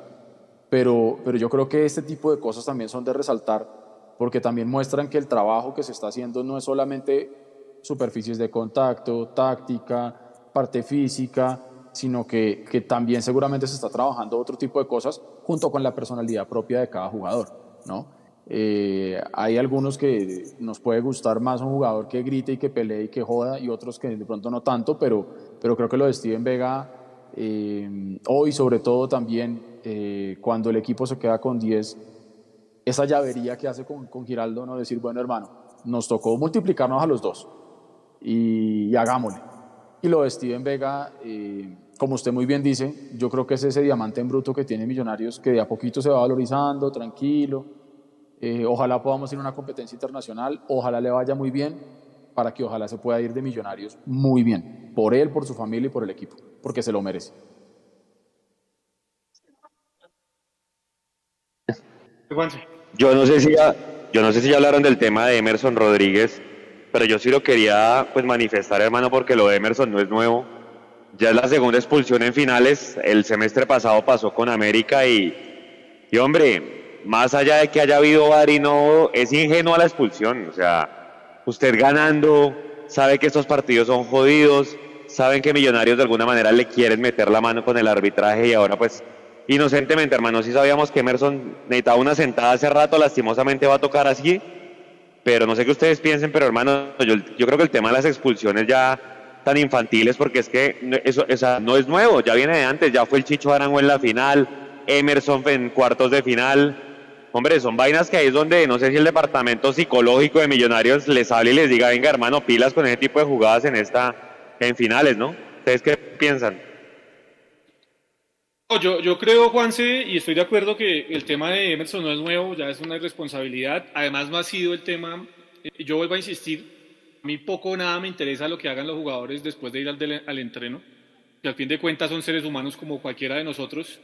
Speaker 4: Pero, pero yo creo que este tipo de cosas también son de resaltar porque también muestran que el trabajo que se está haciendo no es solamente superficies de contacto, táctica, parte física, sino que, que también seguramente se está trabajando otro tipo de cosas junto con la personalidad propia de cada jugador, ¿no? Eh, hay algunos que nos puede gustar más un jugador que grite y que pelee y que joda y otros que de pronto no tanto, pero, pero creo que lo de Steven Vega eh, hoy sobre todo también eh, cuando el equipo se queda con 10, esa llavería que hace con, con, Giraldo, no decir, bueno hermano, nos tocó multiplicarnos a los dos y, y hagámosle. Y lo de Steven Vega, como usted muy bien dice, yo creo que es ese diamante en bruto que tiene Millonarios que de a poquito se va valorizando, tranquilo eh, ojalá podamos ir a una competencia internacional, ojalá le vaya muy bien, para que ojalá se pueda ir de millonarios muy bien, por él, por su familia y por el equipo, porque se lo merece.
Speaker 5: Yo no sé si ya, yo no sé si ya hablaron del tema de Emerson Rodríguez, pero yo sí lo quería pues manifestar, hermano, porque lo de Emerson no es nuevo. Ya es la segunda expulsión en finales. El semestre pasado pasó con América y Y hombre, más allá de que haya habido VAR no, es ingenuo la expulsión. O sea, usted ganando, sabe que estos partidos son jodidos, saben que Millonarios de alguna manera le quieren meter la mano con el arbitraje y ahora pues inocentemente, hermano, sí sabíamos que Emerson necesitaba una sentada hace rato, lastimosamente va a tocar así, pero no sé qué ustedes piensen, pero hermano, yo creo que el tema de las expulsiones ya tan infantiles, porque es que eso, no es nuevo, ya viene de antes, ya fue el Chicho Arango en la final, Emerson en cuartos de final. Hombre, son vainas que ahí es donde no sé si el departamento psicológico de Millonarios les hable y les diga, venga hermano, pilas con ese tipo de jugadas en esta, en finales, ¿no? ¿Ustedes qué piensan?
Speaker 1: Yo, yo creo, Juanse, y estoy de acuerdo que el tema de Emerson no es nuevo, ya es una irresponsabilidad. Además, no ha sido el tema, eh, yo vuelvo a insistir, mí poco o nada me interesa lo que hagan los jugadores después de ir al, al entreno, que al fin de cuentas son seres humanos como cualquiera de nosotros,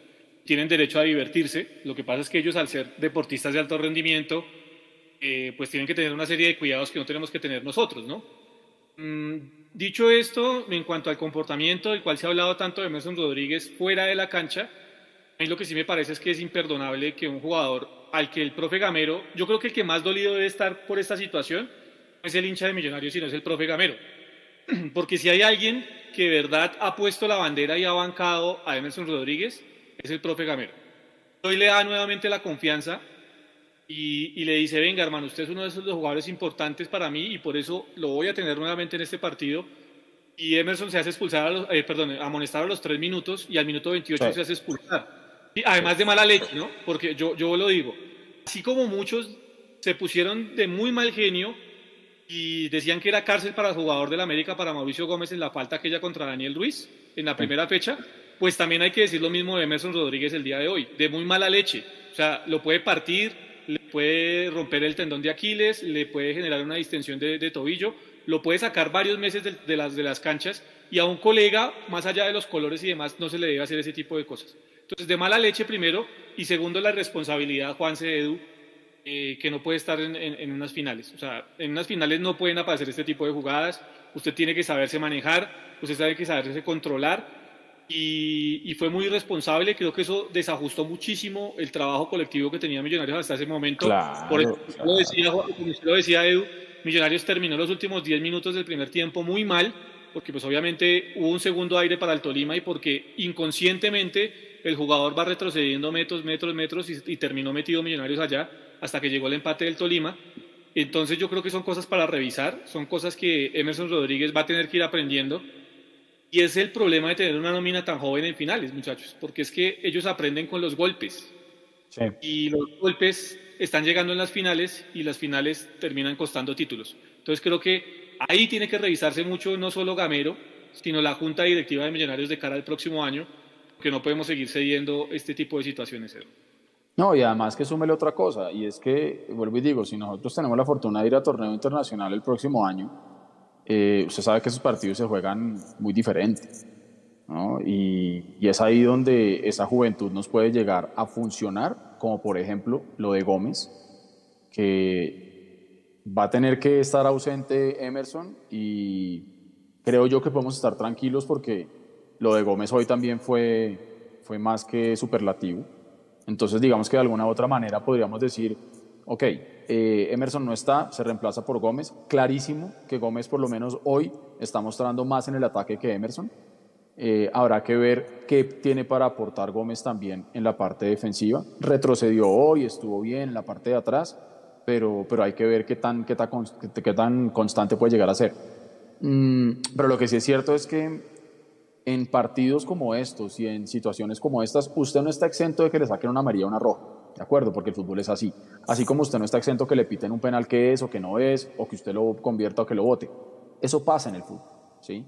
Speaker 1: tienen derecho a divertirse. Lo que pasa es que ellos, al ser deportistas de alto rendimiento, eh, pues tienen que tener una serie de cuidados que no tenemos que tener nosotros, ¿no? Mm, Dicho esto, en cuanto al comportamiento del cual se ha hablado tanto de Emerson Rodríguez fuera de la cancha, a mí lo que sí me parece es que es imperdonable que un jugador al que el profe Gamero, yo creo que el que más dolido debe estar por esta situación es el hincha de Millonarios, sino es el profe Gamero. Porque si hay alguien que de verdad ha puesto la bandera y ha bancado a Emerson Rodríguez, es el profe Gamero. Hoy le da nuevamente la confianza y, le dice, venga hermano, usted es uno de esos jugadores importantes para mí y por eso lo voy a tener nuevamente en este partido. Y Emerson se hace expulsar, a los, eh, perdón, amonestar a los tres minutos y al minuto 28 se hace expulsar. Y además de mala leche, ¿no? Porque yo, yo lo digo, así como muchos se pusieron de muy mal genio y decían que era cárcel para el jugador del América, para Mauricio Gómez en la falta aquella contra Daniel Ruiz en la primera fecha, pues también hay que decir lo mismo de Emerson Rodríguez el día de hoy, de muy mala leche. O sea, lo puede partir, le puede romper el tendón de Aquiles, le puede generar una distensión de, tobillo, lo puede sacar varios meses de, las, de las canchas y a un colega, más allá de los colores y demás, no se le debe hacer ese tipo de cosas. Entonces, de mala leche primero y segundo, la responsabilidad, Juanse Edu, eh, que no puede estar en, en, unas finales. O sea, en unas finales no pueden aparecer este tipo de jugadas. Usted tiene que saberse manejar, usted tiene que saberse controlar y, fue muy irresponsable. Creo que eso desajustó muchísimo el trabajo colectivo que tenía Millonarios hasta ese momento. Por eso, lo decía, como usted lo decía, Edu, Millonarios terminó los últimos 10 minutos del primer tiempo muy mal, porque pues obviamente hubo un segundo aire para el Tolima y porque inconscientemente el jugador va retrocediendo metros, metros, metros y, y terminó metido Millonarios allá hasta que llegó el empate del Tolima. Entonces yo creo que son cosas para revisar, son cosas que Emerson Rodríguez va a tener que ir aprendiendo y es el problema de tener una nómina tan joven en finales, muchachos, porque es que ellos aprenden con los golpes. Y los golpes están llegando en las finales y las finales terminan costando títulos. Entonces creo que ahí tiene que revisarse mucho no solo Gamero, sino la Junta Directiva de Millonarios de cara al próximo año, que no podemos seguir cediendo este tipo de situaciones.
Speaker 4: No, y además que súmele otra cosa, y es que, vuelvo y digo, si nosotros tenemos la fortuna de ir a torneo internacional el próximo año, eh, usted sabe que esos partidos se juegan muy. Y, y, es ahí donde esa juventud nos puede llegar a funcionar, como por ejemplo lo de Gómez, que va a tener que estar ausente Emerson y creo yo que podemos estar tranquilos porque lo de Gómez hoy también fue, fue más que superlativo. Entonces digamos que de alguna u otra manera podríamos decir, ok, eh, Emerson no está, se reemplaza por Gómez. Clarísimo que Gómez por lo menos hoy está mostrando más en el ataque que Emerson. Eh, habrá que ver qué tiene para aportar Gómez también en la parte defensiva. Retrocedió hoy, estuvo bien en la parte de atrás, pero, pero hay que ver qué tan, qué tan, qué tan constante puede llegar a ser. Mm, pero lo que sí es cierto es que en partidos como estos y en situaciones como estas, usted no está exento de que le saquen una amarilla o una roja. ¿de acuerdo? Porque el fútbol es así. Así como usted no está exento que le piten un penal que es o que no es, o que usted lo convierta o que lo vote. Eso pasa en el fútbol, ¿sí?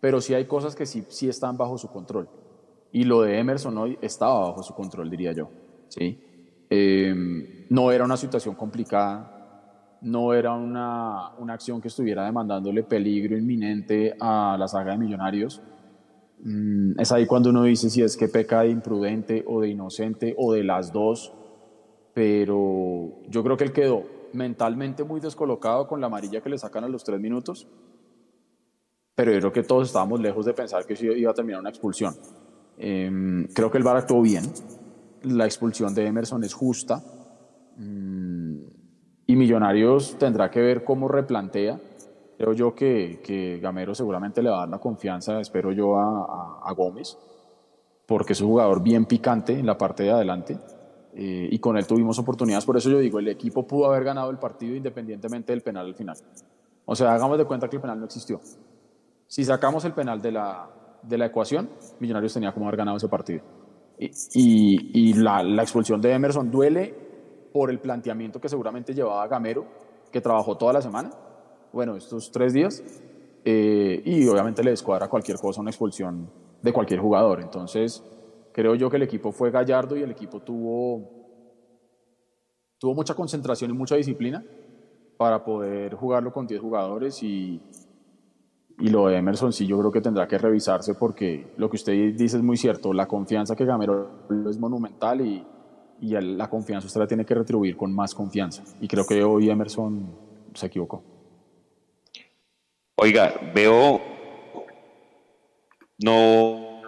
Speaker 4: Pero sí hay cosas que sí, sí están bajo su control. Y lo de Emerson hoy estaba bajo su control, diría yo, ¿sí? Em, no era una situación complicada, no era una, una acción que estuviera demandándole peligro inminente a la saga de Millonarios. Mm, es ahí cuando uno dice si es que peca de imprudente o de inocente o de las dos pero yo creo que él quedó mentalmente muy descolocado con la amarilla que le sacan a los tres minutos, pero yo creo que todos estábamos lejos de pensar que iba a terminar una expulsión. Em, creo que el VAR actuó bien, la expulsión de Emerson es justa mm, y Millonarios tendrá que ver cómo replantea. Creo yo que, que Gamero seguramente le va a dar la confianza, espero yo, a, a, Gómez, porque es un jugador bien picante en la parte de adelante eh, y con él tuvimos oportunidades. Por eso yo digo, el equipo pudo haber ganado el partido independientemente del penal al final. O sea, hagamos de cuenta que el penal no existió. Si sacamos el penal de la, de la ecuación, Millonarios tenía como haber ganado ese partido. Y, y, la, la, expulsión de Emerson duele por el planteamiento que seguramente llevaba Gamero, que trabajó toda la semana, bueno, estos tres días, eh, y obviamente le descuadra cualquier cosa una expulsión de cualquier jugador. Entonces, creo yo que el equipo fue gallardo y el equipo tuvo, tuvo mucha concentración y mucha disciplina para poder jugarlo con 10 jugadores y, y lo de Emerson sí yo creo que tendrá que revisarse porque lo que usted dice es muy cierto, la confianza que Gamero es monumental y, y la confianza usted la tiene que retribuir con más confianza. Y creo que hoy Emerson se equivocó.
Speaker 5: Oiga, veo, no...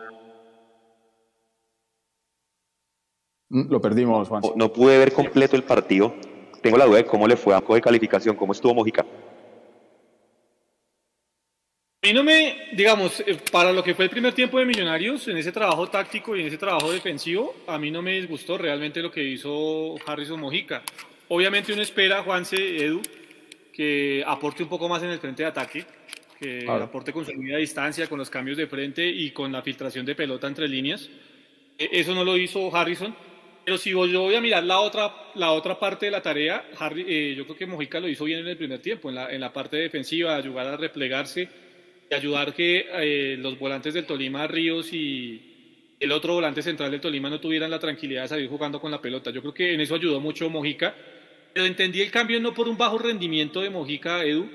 Speaker 4: Mm, lo perdimos, Juan.
Speaker 5: No pude ver completo el partido. Tengo la duda de cómo le fue a de calificación, cómo estuvo Mojica.
Speaker 1: A mí no me, digamos, eh, para lo que fue el primer tiempo de Millonarios, en ese trabajo táctico y en ese trabajo defensivo, a mí no me disgustó realmente lo que hizo Harrison Mojica. Obviamente uno espera, Juanse, Edu, que aporte un poco más en el frente de ataque, que aporte con su medida distancia, con los cambios de frente y con la filtración de pelota entre líneas. E, eso no lo hizo Harrison. Pero si yo voy a mirar la otra, la otra parte de la tarea, eh, yo creo que Mojica lo hizo bien en el primer tiempo, en la, en la parte defensiva, ayudar a replegarse y ayudar que eh, los volantes del Tolima, Ríos y el otro volante central del Tolima no tuvieran la tranquilidad de salir jugando con la pelota. Yo creo que en eso ayudó mucho Mojica, pero entendí el cambio no por un bajo rendimiento de Mojica, Edu,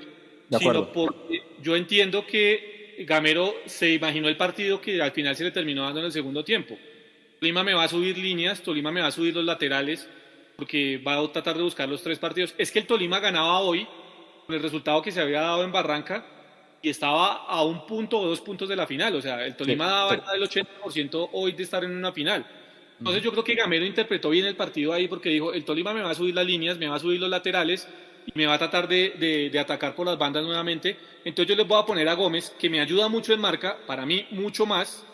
Speaker 1: sino porque yo entiendo que Gamero se imaginó el partido que al final se le terminó dando en el segundo tiempo. Tolima me va a subir líneas, Tolima me va a subir los laterales, porque va a tratar de buscar los tres partidos. Es que el Tolima ganaba hoy, con el resultado que se había dado en Barranca, y estaba a un punto o dos puntos de la final. O sea, el Tolima daba el 80% hoy de estar en una final. Entonces yo creo que Gamero interpretó bien el partido ahí porque dijo, el Tolima me va a subir las líneas, me va a subir los laterales y me va a tratar de, de, atacar por las bandas nuevamente. Entonces yo les voy a poner a Gómez, que me ayuda mucho en marca, para mí mucho más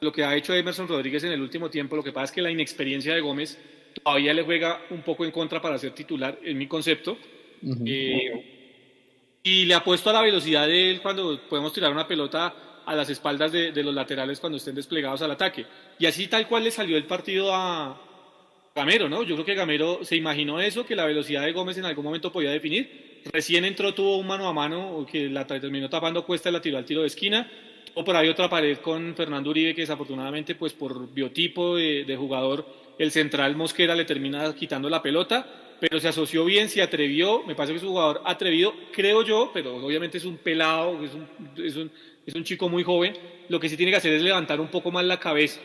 Speaker 1: lo que ha hecho Emerson Rodríguez en el último tiempo. Lo que pasa es que la inexperiencia de Gómez todavía le juega un poco en contra para ser titular, en mi concepto. Y le apuesto a la velocidad de él cuando podemos tirar una pelota a las espaldas de, los laterales cuando estén desplegados al ataque. Y así tal cual le salió el partido a Gamero, ¿no? Yo creo que Gamero se imaginó eso, que la velocidad de Gómez en algún momento podía definir. Recién entró, tuvo un mano a mano, que la terminó tapando Cuesta y la tiró al tiro de esquina. O por ahí otra pared con Fernando Uribe, que desafortunadamente, pues por biotipo de, de jugador, el central Mosquera le termina quitando la pelota pero se asoció bien, se atrevió, me parece que es un jugador atrevido, creo yo, pero obviamente es un pelado, es un, es un, es un chico muy joven, lo que sí tiene que hacer es levantar un poco más la cabeza,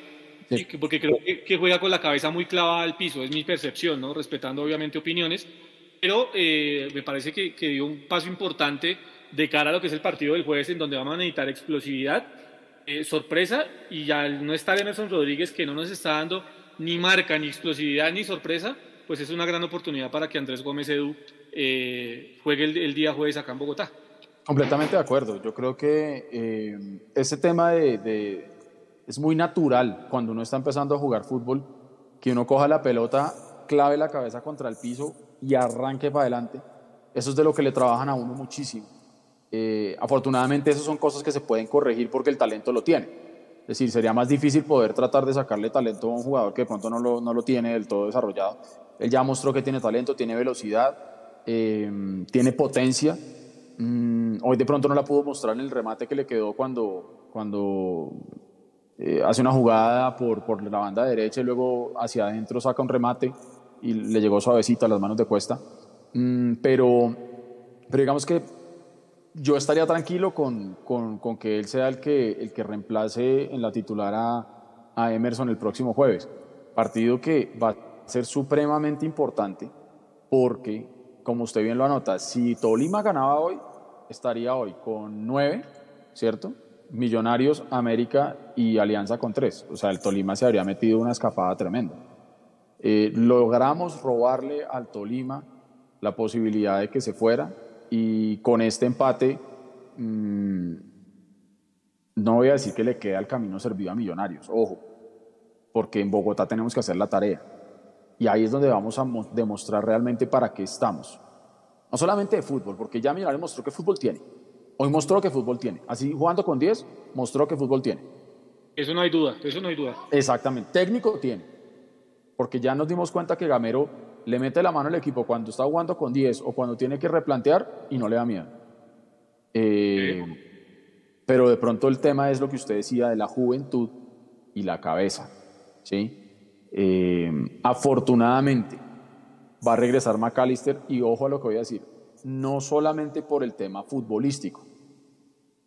Speaker 1: porque creo que, juega con la cabeza muy clavada al piso, es mi percepción, ¿no? respetando obviamente opiniones, pero eh, me parece que, que, dio un paso importante de cara a lo que es el partido del jueves, en donde vamos a necesitar explosividad, eh, sorpresa, y al no estar Emerson Rodríguez, que no nos está dando ni marca, ni explosividad, ni sorpresa, pues es una gran oportunidad para que Andrés Gómez Edu eh, juegue el, día jueves acá en Bogotá.
Speaker 4: Completamente de acuerdo. Yo creo que eh, ese tema de, es muy natural cuando uno está empezando a jugar fútbol, que uno coja la pelota, clave la cabeza contra el piso y arranque para adelante. Eso es de lo que le trabajan a uno muchísimo. Eh, afortunadamente, esas son cosas que se pueden corregir porque el talento lo tiene. Es decir, sería más difícil poder tratar de sacarle talento a un jugador que de pronto no lo, no lo tiene del todo desarrollado. Él ya mostró que tiene talento, tiene velocidad, eh, tiene potencia. Mm, hoy de pronto no la pudo mostrar en el remate que le quedó cuando, cuando eh, hace una jugada por, por la banda derecha y luego hacia adentro saca un remate y le llegó suavecito a las manos de cuesta. Mm, pero, pero digamos que yo estaría tranquilo con, con, con, que él sea el que, el que reemplace en la titular a, a, Emerson el próximo jueves. Partido que va a ser supremamente importante porque, como usted bien lo anota, si Tolima ganaba hoy, estaría hoy con nueve, ¿cierto? Millonarios, América y Alianza con tres. O sea, el Tolima se habría metido una escapada tremenda. Eh, logramos robarle al Tolima la posibilidad de que se fuera y con este empate mmm, no voy a decir que le queda el camino servido a Millonarios, ojo, porque en Bogotá tenemos que hacer la tarea. Y ahí es donde vamos a demostrar realmente para qué estamos. No solamente de fútbol, porque ya Millonarios mostró que fútbol tiene. Hoy mostró que fútbol tiene. Así jugando con 10, mostró que fútbol tiene.
Speaker 1: Eso no hay duda, eso no hay duda.
Speaker 4: Exactamente, técnico tiene. Porque ya nos dimos cuenta que Gamero le mete la mano al equipo cuando está jugando con 10 o cuando tiene que replantear y no le da miedo. Eh, pero de pronto el tema es lo que usted decía de la juventud y la cabeza. ¿sí? Eh, afortunadamente va a regresar McAllister y ojo a lo que voy a decir, no solamente por el tema futbolístico,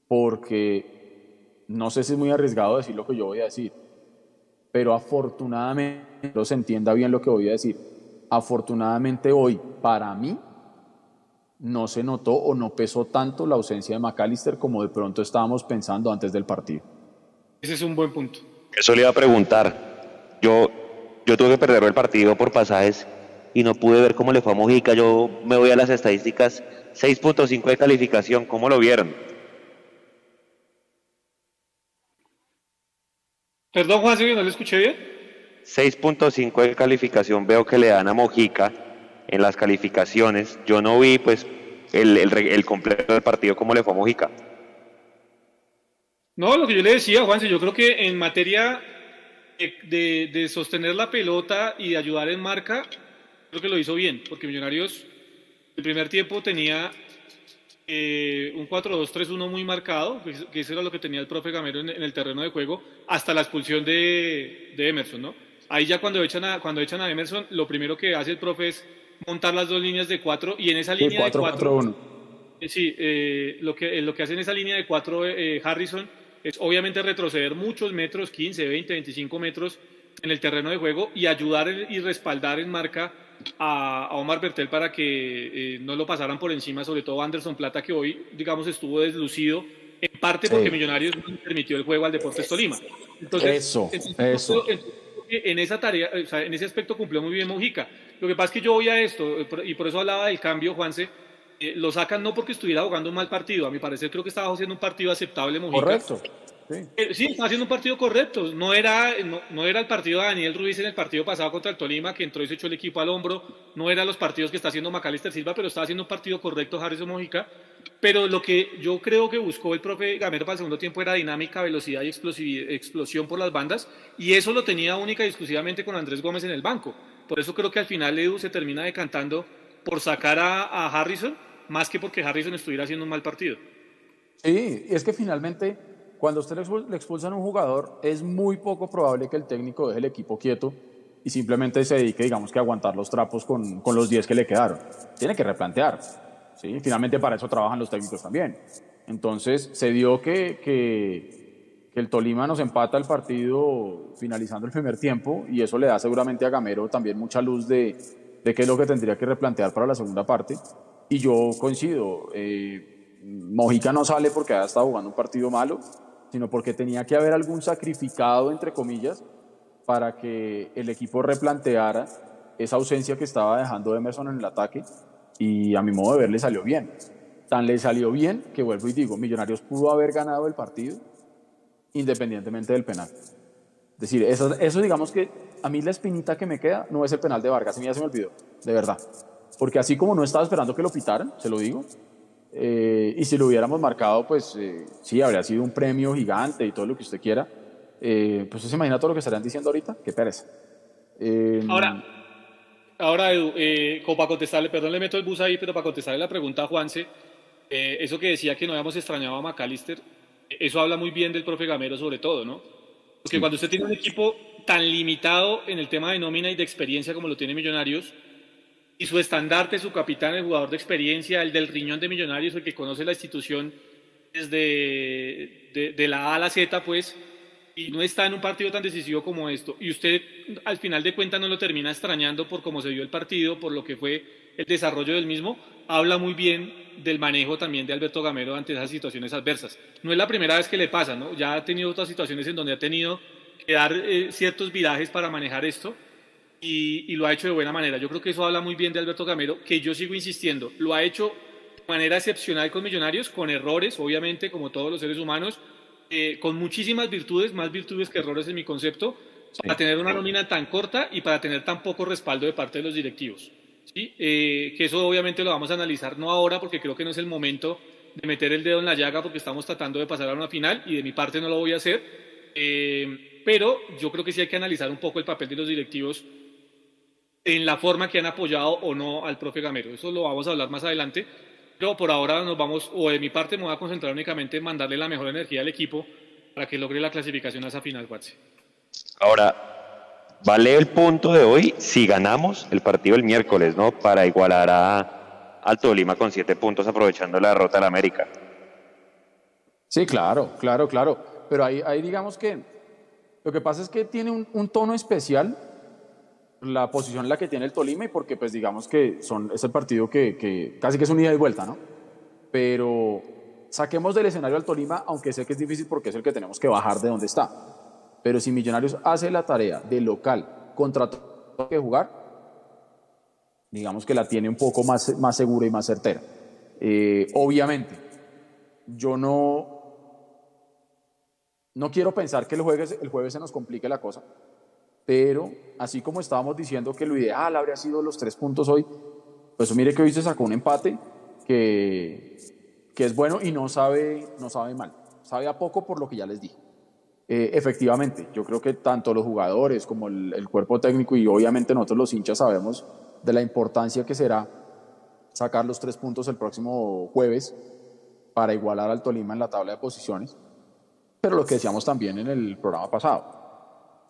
Speaker 4: porque no sé si es muy arriesgado decir lo que yo voy a decir, pero afortunadamente, no se entienda bien lo que voy a decir, afortunadamente hoy, para mí, no se notó o no pesó tanto la ausencia de McAllister como de pronto estábamos pensando antes del partido.
Speaker 1: Ese es un buen punto.
Speaker 5: Eso le iba a preguntar. Yo, yo tuve que perder el partido por pasajes y no pude ver cómo le fue a Mojica. Yo me voy a las estadísticas. 6.5 de calificación, ¿cómo lo vieron?
Speaker 1: Perdón, Juan, ¿no le escuché bien?
Speaker 5: 6.5 de calificación veo que le dan a Mojica en las calificaciones. Yo no vi pues el, el, completo del partido cómo le fue a Mojica.
Speaker 1: No, lo que yo le decía, Juanse, yo creo que en materia de, de, sostener la pelota y de ayudar en marca, creo que lo hizo bien, porque Millonarios el primer tiempo tenía eh, un 4-2-3-1 muy marcado, que eso era lo que tenía el profe Gamero en, el terreno de juego, hasta la expulsión de, de, Emerson, ¿no? Ahí ya cuando echan, a, cuando echan a Emerson, lo primero que hace el profe es montar las dos líneas de cuatro y en esa línea de cuatro... Eh, sí, eh, lo, que, lo que hace en esa línea de cuatro Harrison es obviamente retroceder muchos metros, 15, 20, 25 metros en el terreno de juego y ayudar y respaldar en marca a, Omar Bertel para que eh, no lo pasaran por encima, sobre todo Anderson Plata, que hoy, digamos, estuvo deslucido, en parte porque Millonarios no permitió el juego al Deportes Tolima.
Speaker 4: Entonces, eso, eso.
Speaker 1: En esa tarea, en ese aspecto cumplió muy bien Mojica. Lo que pasa es que yo voy a esto, y por eso hablaba del cambio, Juanse, eh, lo sacan no porque estuviera jugando un mal partido, a mi parecer creo que estaba haciendo un partido aceptable Mojica.
Speaker 4: Correcto.
Speaker 1: Sí. Eh, sí, está haciendo un partido correcto. No era, no, era el partido de Daniel Ruiz en el partido pasado contra el Tolima, que entró y se echó el equipo al hombro. No eran los partidos que está haciendo Macalister Silva, pero está haciendo un partido correcto Harrison Mojica. Pero lo que yo creo que buscó el profe Gamero para el segundo tiempo era dinámica, velocidad y explosión por las bandas. Y eso lo tenía única y exclusivamente con Andrés Gómez en el banco. Por eso creo que al final Edu se termina decantando por sacar a, a Harrison, más que porque Harrison estuviera haciendo un mal partido.
Speaker 4: Sí, es que finalmente cuando usted le expulsan a un jugador, es muy poco probable que el técnico deje el equipo quieto y simplemente se dedique, digamos, que a aguantar los trapos con, con los 10 que le quedaron. Tiene que replantear. ¿sí? Finalmente para eso trabajan los técnicos también. Entonces se dio que, que, que, el Tolima nos empata el partido finalizando el primer tiempo y eso le da seguramente a Gamero también mucha luz de, de qué es lo que tendría que replantear para la segunda parte. Y yo coincido, eh, Mojica no sale porque ha estado jugando un partido malo, sino porque tenía que haber algún sacrificado, entre comillas, para que el equipo replanteara esa ausencia que estaba dejando Emerson en el ataque y a mi modo de ver le salió bien. Tan le salió bien que vuelvo y digo, Millonarios pudo haber ganado el partido independientemente del penal. Es decir, eso, digamos que a mí la espinita que me queda no es el penal de Vargas, a mí ya se me olvidó, de verdad. Porque así como no estaba esperando que lo pitaran, se lo digo, eh, y si lo hubiéramos marcado, pues eh, sí, habría sido un premio gigante y todo lo que usted quiera. Eh, pues se imagina todo lo que estarían diciendo ahorita, qué pereza.
Speaker 1: ahora, ahora Edu, como para contestarle, perdón, le meto el bus ahí, pero para contestarle la pregunta a Juanse, eso que decía que no habíamos extrañado a McAllister, eso habla muy bien del profe Gamero sobre todo, ¿no? Porque cuando usted tiene un equipo tan limitado en el tema de nómina y de experiencia como lo tiene Millonarios, y su estandarte, su capitán, el jugador de experiencia, el del riñón de Millonarios, el que conoce la institución desde de, la A a la Z, pues, y no está en un partido tan decisivo como esto. Y usted, al final de cuentas, no lo termina extrañando por cómo se vio el partido, por lo que fue el desarrollo del mismo, habla muy bien del manejo también de Alberto Gamero ante esas situaciones adversas. No es la primera vez que le pasa, ¿no? Ya ha tenido otras situaciones en donde ha tenido que dar eh, ciertos virajes para manejar esto y, lo ha hecho de buena manera. Yo creo que eso habla muy bien de Alberto Gamero, que yo sigo insistiendo, lo ha hecho de manera excepcional con Millonarios, con errores, obviamente, como todos los seres humanos, eh, con muchísimas virtudes, más virtudes que errores en mi concepto, para tener una nómina tan corta y para tener tan poco respaldo de parte de los directivos. ¿sí? Eh, que eso obviamente lo vamos a analizar no ahora, porque creo que no es el momento de meter el dedo en la llaga, porque estamos tratando de pasar a una final y de mi parte no lo voy a hacer. Eh, pero yo creo que sí hay que analizar un poco el papel de los directivos en la forma que han apoyado o no al profe Gamero. Eso lo vamos a hablar más adelante. Pero por ahora nos vamos, o de mi parte me voy a concentrar únicamente en mandarle la mejor energía al equipo para que logre la clasificación a esa final, Watsi.
Speaker 5: Ahora, vale el punto de hoy si ganamos el partido el miércoles, ¿no? Para igualar a, al Tolima con siete puntos aprovechando la derrota la América.
Speaker 4: Sí, claro, claro, claro. Pero ahí, ahí digamos que lo que pasa es que tiene un, un tono especial la posición en la que tiene el Tolima y porque pues digamos que son, es el partido que, que casi que es un ida y vuelta, ¿no? Pero saquemos del escenario al Tolima, aunque sé que es difícil porque es el que tenemos que bajar de donde está. Pero si Millonarios hace la tarea de local contra todo que jugar, digamos que la tiene un poco más, más segura y más certera. Eh, obviamente, yo no, no quiero pensar que el jueves, el jueves se nos complique la cosa, pero así como estábamos diciendo que lo ideal habría sido los tres puntos hoy, pues mire que hoy se sacó un empate que, que es bueno y no sabe, no sabe mal, sabe a poco por lo que ya les dije. Eh, efectivamente, yo creo que tanto los jugadores como el, el, cuerpo técnico y obviamente nosotros los hinchas sabemos de la importancia que será sacar los tres puntos el próximo jueves para igualar al Tolima en la tabla de posiciones. Pero lo que decíamos también en el programa pasado,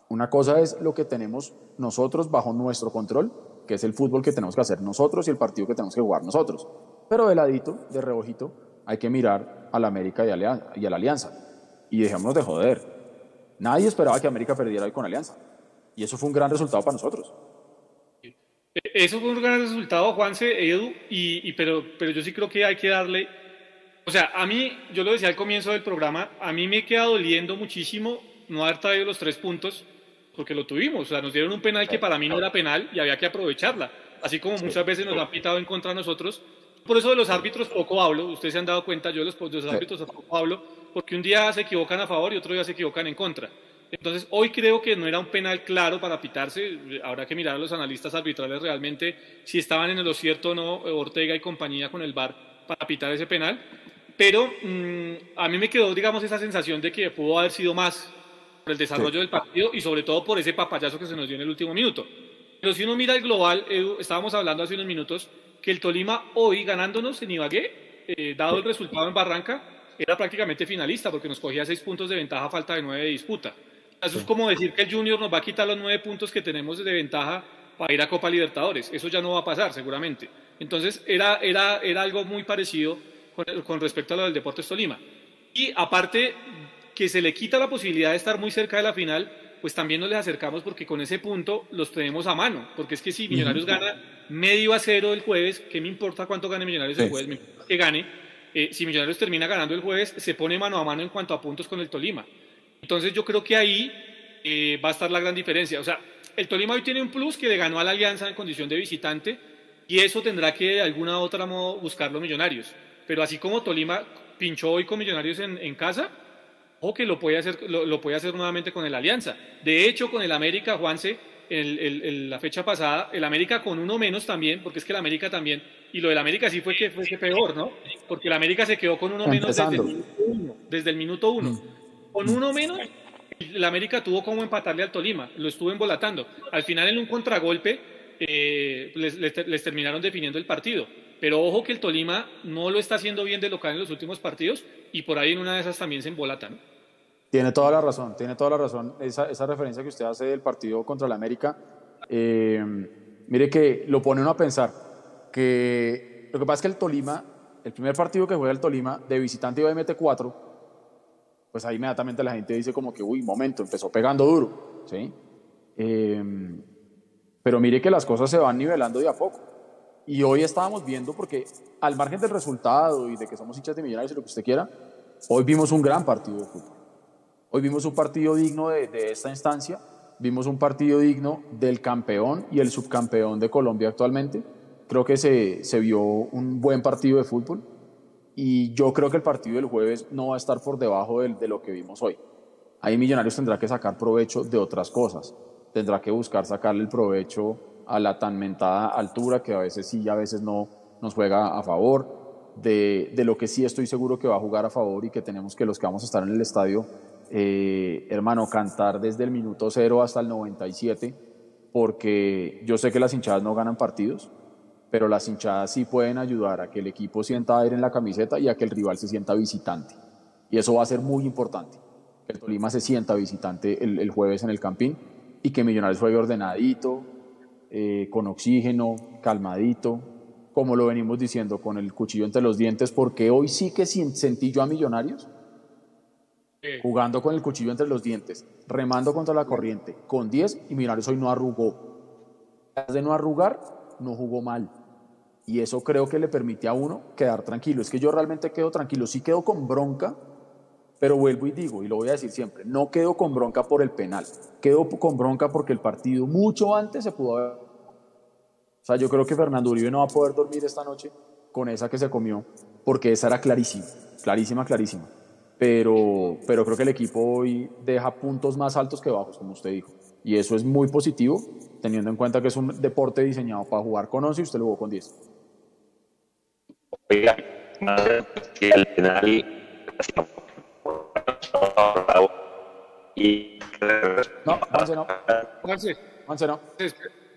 Speaker 4: una cosa es lo que tenemos nosotros bajo nuestro control, que es el fútbol que tenemos que hacer nosotros y el partido que tenemos que jugar nosotros. Pero de ladito, de rebojito, hay que mirar a la América y a, la Alianza. Y dejémonos de joder. Nadie esperaba que América perdiera hoy con Alianza. Y eso fue un gran resultado para nosotros.
Speaker 1: Eso fue un gran resultado, Juanse, Edu, y, pero, pero yo sí creo que hay que darle... O sea, a mí, yo lo decía al comienzo del programa, a mí me queda doliendo muchísimo no haber traído los tres puntos porque lo tuvimos. O sea, nos dieron un penal que para mí no era penal y había que aprovecharla. Así como muchas veces nos han pitado en contra de nosotros. Por eso de los árbitros poco hablo. Ustedes se han dado cuenta, yo de los, de los árbitros poco hablo, porque un día se equivocan a favor y otro día se equivocan en contra. Entonces, hoy creo que no era un penal claro para pitarse. Habrá que mirar a los analistas arbitrales realmente si estaban en lo cierto o no Ortega y compañía con el VAR para pitar ese penal. Pero mm, a mí me quedó, digamos, esa sensación de que pudo haber sido más por el desarrollo del partido y sobre todo por ese papayazo que se nos dio en el último minuto. Pero si uno mira el global, estábamos hablando hace unos minutos que el Tolima hoy ganándonos en Ibagué, eh, dado el resultado en Barranca, era prácticamente finalista porque nos cogía seis puntos de ventaja a falta de nueve de disputa. Eso es como decir que el Junior nos va a quitar los nueve puntos que tenemos de ventaja para ir a Copa Libertadores. Eso ya no va a pasar seguramente. Entonces era, era, era algo muy parecido con, con respecto a lo del Deportes Tolima. Y aparte que se le quita la posibilidad de estar muy cerca de la final, pues también nos les acercamos porque con ese punto los tenemos a mano. Porque es que si Millonarios gana medio a cero el jueves, ¿qué me importa cuánto gane Millonarios el jueves? Me importa que gane. Eh, si Millonarios termina ganando el jueves, se pone mano a mano en cuanto a puntos con el Tolima. Entonces yo creo que ahí eh, va a estar la gran diferencia. O sea, el Tolima hoy tiene un plus que le ganó a la Alianza en condición de visitante y eso tendrá que de alguna u otra modo buscar los Millonarios. Pero así como Tolima pinchó hoy con Millonarios en, en casa, o que lo puede hacer, lo, puede hacer nuevamente con el Alianza. De hecho, con el América, Juanse, en la fecha pasada, el América con uno menos también, porque es que el América también, y lo del América sí fue que fue peor, ¿no? Porque el América se quedó con uno menos desde el minuto uno. Desde el minuto uno. Mm. Con uno menos, el América tuvo como empatarle al Tolima, lo estuvo embolatando. Al final, en un contragolpe, eh, les terminaron definiendo el partido. Pero ojo que el Tolima no lo está haciendo bien de local en los últimos partidos y por ahí en una de esas también se embolata, ¿no?
Speaker 4: Tiene toda la razón, tiene toda la razón. Esa, referencia que usted hace del partido contra el América, eh, mire que lo pone uno a pensar que lo que pasa es que el Tolima, el primer partido que juega el Tolima de visitante iba y mete cuatro, pues ahí inmediatamente la gente dice como que, uy, momento, empezó pegando duro, ¿sí? Eh, pero mire que las cosas se van nivelando de a poco. Y hoy estábamos viendo, porque al margen del resultado y de que somos hinchas de millonarios y lo que usted quiera, hoy vimos un gran partido de fútbol. Hoy vimos un partido digno de, esta instancia vimos un partido digno del campeón y el subcampeón de Colombia actualmente. Creo que se, se vio un buen partido de fútbol y yo creo que el partido del jueves no va a estar por debajo de, de lo que vimos hoy. Ahí Millonarios tendrá que sacar provecho de otras cosas, tendrá que buscar sacarle el provecho a la tan mentada altura que a veces sí y a veces no nos juega a favor, de, de, lo que sí estoy seguro que va a jugar a favor y que tenemos que los que vamos a estar en el estadio, eh, hermano, cantar desde el minuto cero hasta el 97, porque yo sé que las hinchadas no ganan partidos, pero las hinchadas sí pueden ayudar a que el equipo sienta aire en la camiseta y a que el rival se sienta visitante. Y eso va a ser muy importante, que el Tolima se sienta visitante el, el jueves en el Campín y que Millonarios juegue ordenadito, eh, con oxígeno, calmadito, como lo venimos diciendo, con el cuchillo entre los dientes, porque hoy sí que sentí yo a Millonarios jugando con el cuchillo entre los dientes, remando contra la corriente, con 10 y Millonarios hoy no arrugó. De no arrugar, no jugó mal. Y eso creo que le permite a uno quedar tranquilo. Es que yo realmente quedo tranquilo. Sí quedo con bronca, pero vuelvo y digo, y lo voy a decir siempre, no quedo con bronca por el penal. Quedo con bronca porque el partido mucho antes se pudo haber... O sea, yo creo que Fernando Uribe no va a poder dormir esta noche con esa que se comió, porque esa era clarísima, clarísima, clarísima. Pero, pero creo que el equipo hoy deja puntos más altos que bajos, como usted dijo. Y eso es muy positivo, teniendo en cuenta que es un deporte diseñado para jugar con 11 y usted lo jugó con 10.
Speaker 5: Oiga, que al final y
Speaker 4: no, Juanse no.
Speaker 1: Juanse,
Speaker 4: Juanse no.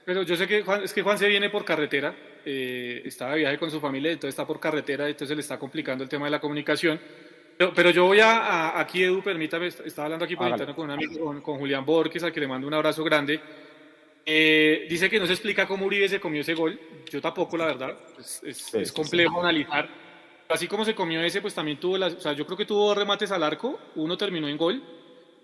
Speaker 1: Pero yo sé que Juan, es que Juan se viene por carretera, eh, está de viaje con su familia, entonces está por carretera, entonces le está complicando el tema de la comunicación. Pero, pero yo voy a, a, aquí, Edu, permítame, estaba hablando aquí por interno con un amigo, con, con Julián Borges, al que le mando un abrazo grande. Eh, dice que no se explica cómo Uribe se comió ese gol. Yo tampoco, la verdad. Es, es,
Speaker 4: Sí,
Speaker 1: es
Speaker 4: sí,
Speaker 1: complejo analizar. Así como se comió ese, pues también tuvo, las, o sea, yo creo que tuvo dos remates al arco, uno terminó en gol.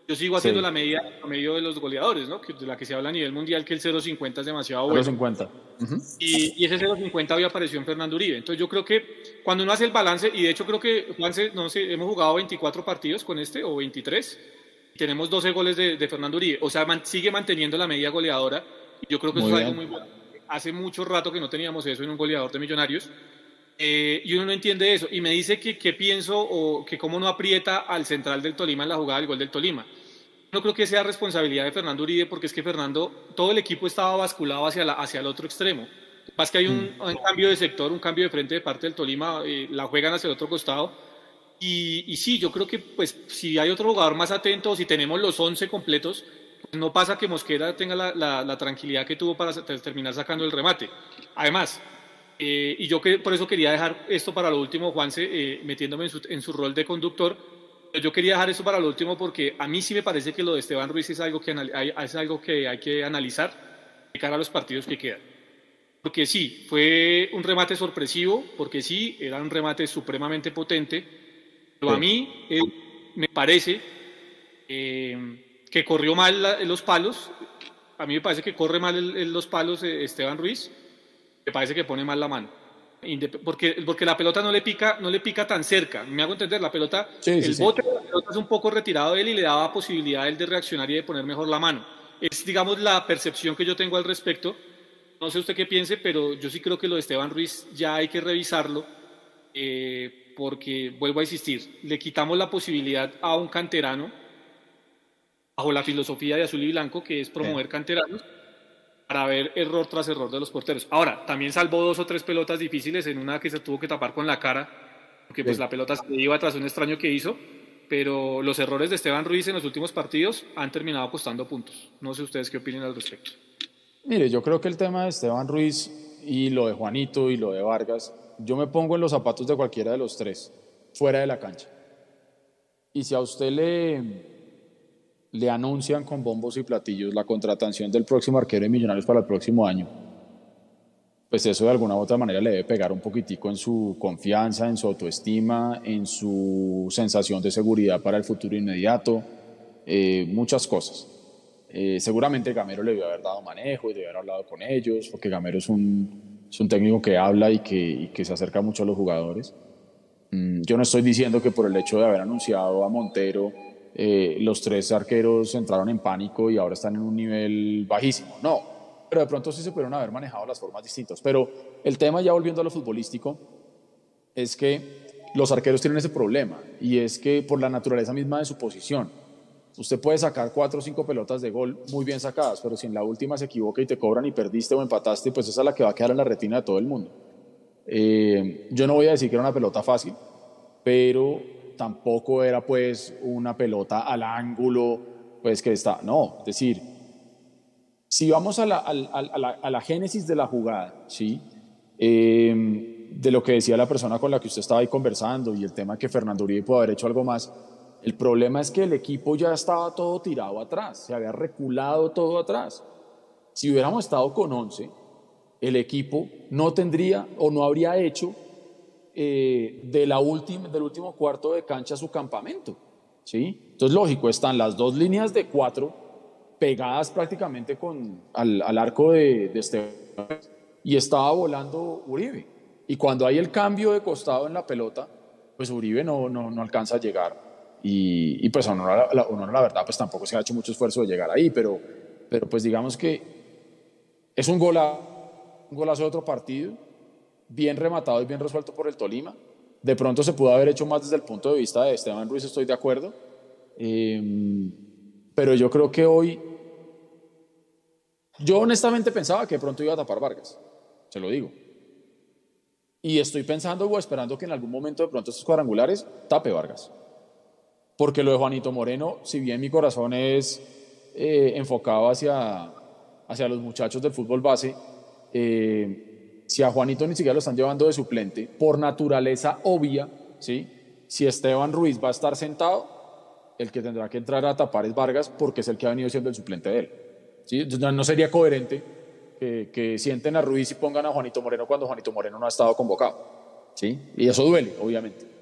Speaker 1: Yo sigo haciendo
Speaker 4: Sí.
Speaker 1: la medida a medio de los goleadores, ¿no? Que, de la que se habla a nivel mundial, que el 0.50 es demasiado bueno.
Speaker 4: los 50. Ujú.
Speaker 1: Y, y ese 0.50 había aparecido en Fernando Uribe. Entonces yo creo que cuando uno hace el balance, y de hecho creo que Juanse, no sé, hemos jugado 24 partidos con este, o 23, y tenemos 12 goles de, de Fernando Uribe. O sea, man- sigue manteniendo la media goleadora. Y yo creo que
Speaker 4: Muy
Speaker 1: eso es algo
Speaker 4: bien.
Speaker 1: muy bueno. Hace mucho rato que no teníamos eso en un goleador de millonarios. Eh, y uno no entiende eso. Y me dice que, que pienso o que cómo no aprieta al central del Tolima en la jugada del gol del Tolima. No creo que sea responsabilidad de Fernando Uribe porque es que Fernando, todo el equipo estaba basculado hacia, la, hacia el otro extremo. Más que hay un, un cambio de sector, un cambio de frente de parte del Tolima, eh, la juegan hacia el otro costado. Y, y sí, yo creo que pues si hay otro jugador más atento, si tenemos los 11 completos, pues no pasa que Mosquera tenga la, la- la tranquilidad que tuvo para terminar sacando el remate. Además, eh, y yo que por eso quería dejar esto para lo último, Juanse, eh, metiéndome en su, en su rol de conductor. Yo quería dejar esto para lo último porque a mí sí me parece que lo de Esteban Ruiz es algo que, hay, es algo que hay que analizar de cara a los partidos que quedan. Porque sí, fue un remate sorpresivo, porque sí, era un remate supremamente potente, pero a mí eh, me parece eh, que corrió mal la- los palos. A mí me parece que corre mal el- el- los palos eh, Esteban Ruiz. Me parece que pone mal la mano. Porque, porque la pelota no le pica no le pica tan cerca. Me hago entender, la pelota,
Speaker 4: Sí, sí,
Speaker 1: el
Speaker 4: sí.
Speaker 1: bote de la pelota es un poco retirado de él y le daba posibilidad a él de reaccionar y de poner mejor la mano. Es, digamos, la percepción que yo tengo al respecto. No sé usted qué piense, pero yo sí creo que lo de Esteban Ruiz ya hay que revisarlo, eh, porque, vuelvo a insistir, le quitamos la posibilidad a un canterano, bajo la filosofía de azul y blanco, que es promover canteranos, para ver error tras error de los porteros. Ahora, también salvó dos o tres pelotas difíciles, en una que se tuvo que tapar con la cara, porque pues
Speaker 4: Sí.
Speaker 1: la pelota se iba tras un extraño que hizo, pero los errores de Esteban Ruiz en los últimos partidos han terminado costando puntos. No sé ustedes qué opinan al respecto.
Speaker 4: Mire, yo creo que el tema de Esteban Ruiz y lo de Juanito y lo de Vargas, yo me pongo en los zapatos de cualquiera de los tres, fuera de la cancha. Y si a usted le, le anuncian con bombos y platillos la contratación del próximo arquero de Millonarios para el próximo año, pues eso de alguna u otra manera le debe pegar un poquitico en su confianza, en su autoestima, en su sensación de seguridad para el futuro inmediato, eh, muchas cosas. Eh, seguramente Gamero le debió haber dado manejo y debió haber hablado con ellos, porque Gamero es un, es un técnico que habla y que, que se acerca mucho a los jugadores. Mm, yo no estoy diciendo que por el hecho de haber anunciado a Montero eh, los tres arqueros entraron en pánico y ahora están en un nivel bajísimo. No, pero de pronto sí se pudieron haber manejado las formas distintas. Pero el tema, ya volviendo a lo futbolístico, es que los arqueros tienen ese problema y es que por la naturaleza misma de su posición, usted puede sacar cuatro o cinco pelotas de gol muy bien sacadas, pero si en la última se equivoca y te cobran y perdiste o empataste, pues esa es la que va a quedar en la retina de todo el mundo. Eh, yo no voy a decir que era una pelota fácil, pero tampoco era pues una pelota al ángulo, pues que está, no, es decir, si vamos a la, a la, a la génesis de la jugada, ¿sí? Eh, de lo que decía la persona con la que usted estaba ahí conversando y el tema que Fernando Uribe pudo haber hecho algo más, el problema es que el equipo ya estaba todo tirado atrás, se había reculado todo atrás. Si hubiéramos estado con 11, el equipo no tendría o no habría hecho eh, de la última, del último cuarto de cancha su campamento. ¿sí? Entonces, lógico, están las dos líneas de cuatro pegadas prácticamente con, al, al arco de, de Esteban y estaba volando Uribe. Y cuando hay el cambio de costado en la pelota, pues Uribe no, no, no alcanza a llegar. Y, y pues honor a la, a la verdad, pues tampoco se ha hecho mucho esfuerzo de llegar ahí, pero, pero pues digamos que es un, gola, un golazo de otro partido, bien rematado y bien resuelto por el Tolima. De pronto se pudo haber hecho más desde el punto de vista de Esteban Ruiz, estoy de acuerdo. Eh, pero yo creo que hoy, yo honestamente pensaba que de pronto iba a tapar Vargas, se lo digo. Y estoy pensando o esperando que en algún momento de pronto estos cuadrangulares tape Vargas. Porque lo de Juanito Moreno, si bien mi corazón es eh, enfocado hacia, hacia los muchachos del fútbol base, eh, si a Juanito ni siquiera lo están llevando de suplente, por naturaleza obvia, ¿sí? si Esteban Ruiz va a estar sentado, el que tendrá que entrar a tapar es Vargas porque es el que ha venido siendo el suplente de él. ¿sí? Entonces, no sería coherente que, que, sienten a Ruiz y pongan a Juanito Moreno cuando Juanito Moreno no ha estado convocado. ¿sí? Y eso duele, obviamente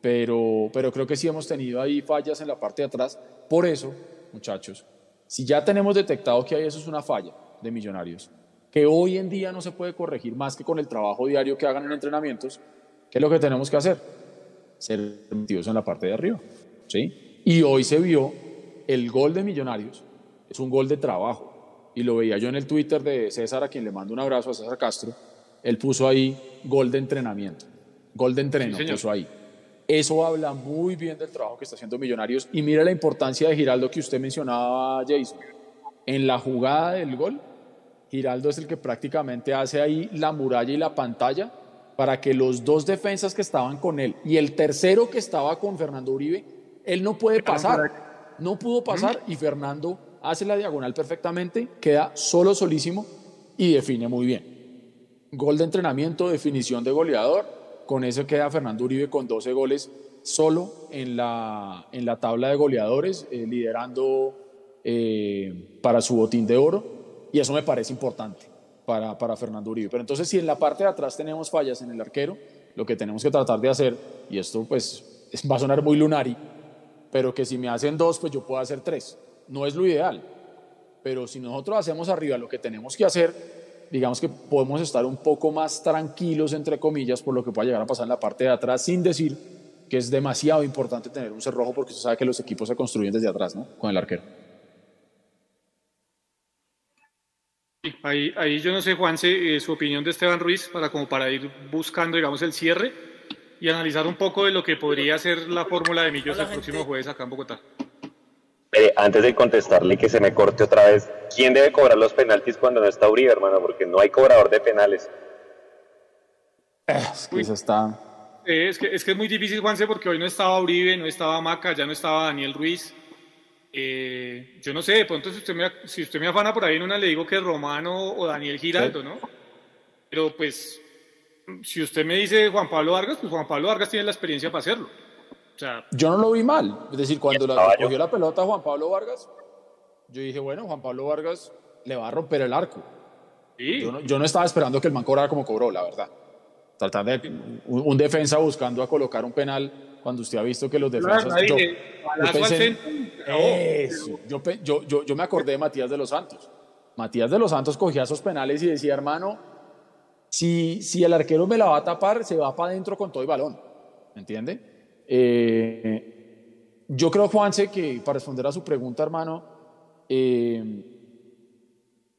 Speaker 4: pero, pero creo que sí hemos tenido ahí fallas en la parte de atrás. Por eso, muchachos, si ya tenemos detectado que hay eso es una falla de millonarios, que hoy en día no se puede corregir más que con el trabajo diario que hagan en entrenamientos, ¿qué es lo que tenemos que hacer? Ser metidos en la parte de arriba. ¿sí? Y hoy se vio el gol de millonarios, es un gol de trabajo. Y lo veía yo en el Twitter de César, a quien le mando un abrazo a César Castro. Él puso ahí gol de entrenamiento, gol de entreno, sí, puso ahí. Eso habla muy bien del trabajo que está haciendo Millonarios. Y mira la importancia de Giraldo que usted mencionaba, Jason. En la jugada del gol, Giraldo es el que prácticamente hace ahí la muralla y la pantalla para que los dos defensas que estaban con él y el tercero que estaba con Fernando Uribe, él no puede pasar. No pudo pasar y Fernando hace la diagonal perfectamente, queda solo, solísimo y define muy bien. Gol de entrenamiento, definición de goleador con eso queda Fernando Uribe con 12 goles solo en la, en la tabla de goleadores, eh, liderando eh, para su botín de oro. Y eso me parece importante para, para Fernando Uribe. Pero entonces si en la parte de atrás tenemos fallas en el arquero, lo que tenemos que tratar de hacer, y esto pues va a sonar muy lunari, pero que si me hacen dos, pues yo puedo hacer tres. No es lo ideal, pero si nosotros hacemos arriba lo que tenemos que hacer, digamos que podemos estar un poco más tranquilos, entre comillas, por lo que pueda llegar a pasar en la parte de atrás, sin decir que es demasiado importante tener un cerrojo, porque se sabe que los equipos se construyen desde atrás, ¿no? Con el arquero.
Speaker 1: Ahí, ahí yo no sé, Juanse, eh, su opinión de Esteban Ruiz, para, como para ir buscando, digamos, el cierre y analizar un poco de lo que podría ser la fórmula de Millos el próximo jueves acá en Bogotá.
Speaker 5: Eh, antes de contestarle que se me corte otra vez, ¿quién debe cobrar los penaltis cuando no está Uribe, hermano? Porque no hay cobrador de penales.
Speaker 4: Es que eso está...
Speaker 1: Eh, es, que, es que es muy difícil, Juanse, porque hoy no estaba Uribe, no estaba Maca, ya no estaba Daniel Ruiz. Eh, yo no sé, de pronto si usted, me, si usted me afana por ahí en una, le digo que es Romano o Daniel Giraldo. ¿no? Pero pues, si usted me dice Juan Pablo Vargas, pues Juan Pablo Vargas tiene la experiencia para hacerlo. O sea,
Speaker 4: yo no lo vi mal. Es decir, cuando la, cogió la pelota Juan Pablo Vargas, yo dije, bueno, Juan Pablo Vargas le va a romper el arco.
Speaker 1: ¿Sí?
Speaker 4: Yo, no, yo, no, estaba esperando que el man cobrara como cobró, la verdad. Tratar de un, un, defensa buscando a colocar un penal cuando usted ha visto que los defensas.
Speaker 1: Claro,
Speaker 4: yo, yo, pensé, eso, yo, yo, yo, yo me acordé de Matías de los Santos. Matías de los Santos cogía esos penales y decía, hermano, si, si el arquero me la va a tapar, se va para adentro con todo el balón. ¿Me entiende? Eh, yo creo, Juanse, que para responder a su pregunta, hermano, eh,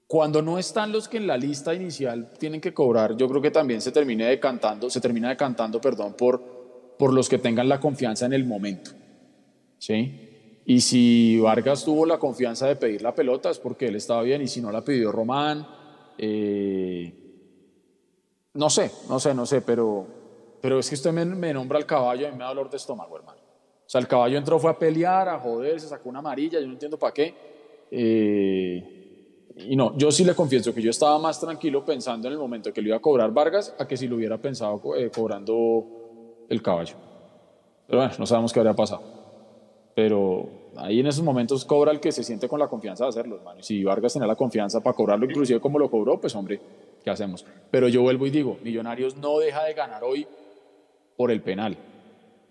Speaker 4: cuando no están los que en la lista inicial tienen que cobrar, yo creo que también se termina decantando, se termina decantando, perdón, por, por los que tengan la confianza en el momento. ¿Sí? Y si Vargas tuvo la confianza de pedir la pelota es porque él estaba bien y si no la pidió Román, eh, no sé, no sé, no sé, pero, pero es que usted me, me nombra al caballo y me da dolor de estómago, hermano. O sea, el caballo entró, fue a pelear, a joder, se sacó una amarilla, yo no entiendo para qué. Eh, y no, yo sí le confieso que yo estaba más tranquilo pensando en el momento que le iba a cobrar Vargas a que si lo hubiera pensado eh, cobrando el caballo. Pero bueno, no sabemos qué habría pasado. Pero ahí en esos momentos cobra el que se siente con la confianza de hacerlo, hermano. Y si Vargas tenía la confianza para cobrarlo, inclusive como lo cobró, pues hombre, ¿qué hacemos? Pero yo vuelvo y digo, Millonarios no deja de ganar hoy por el penal.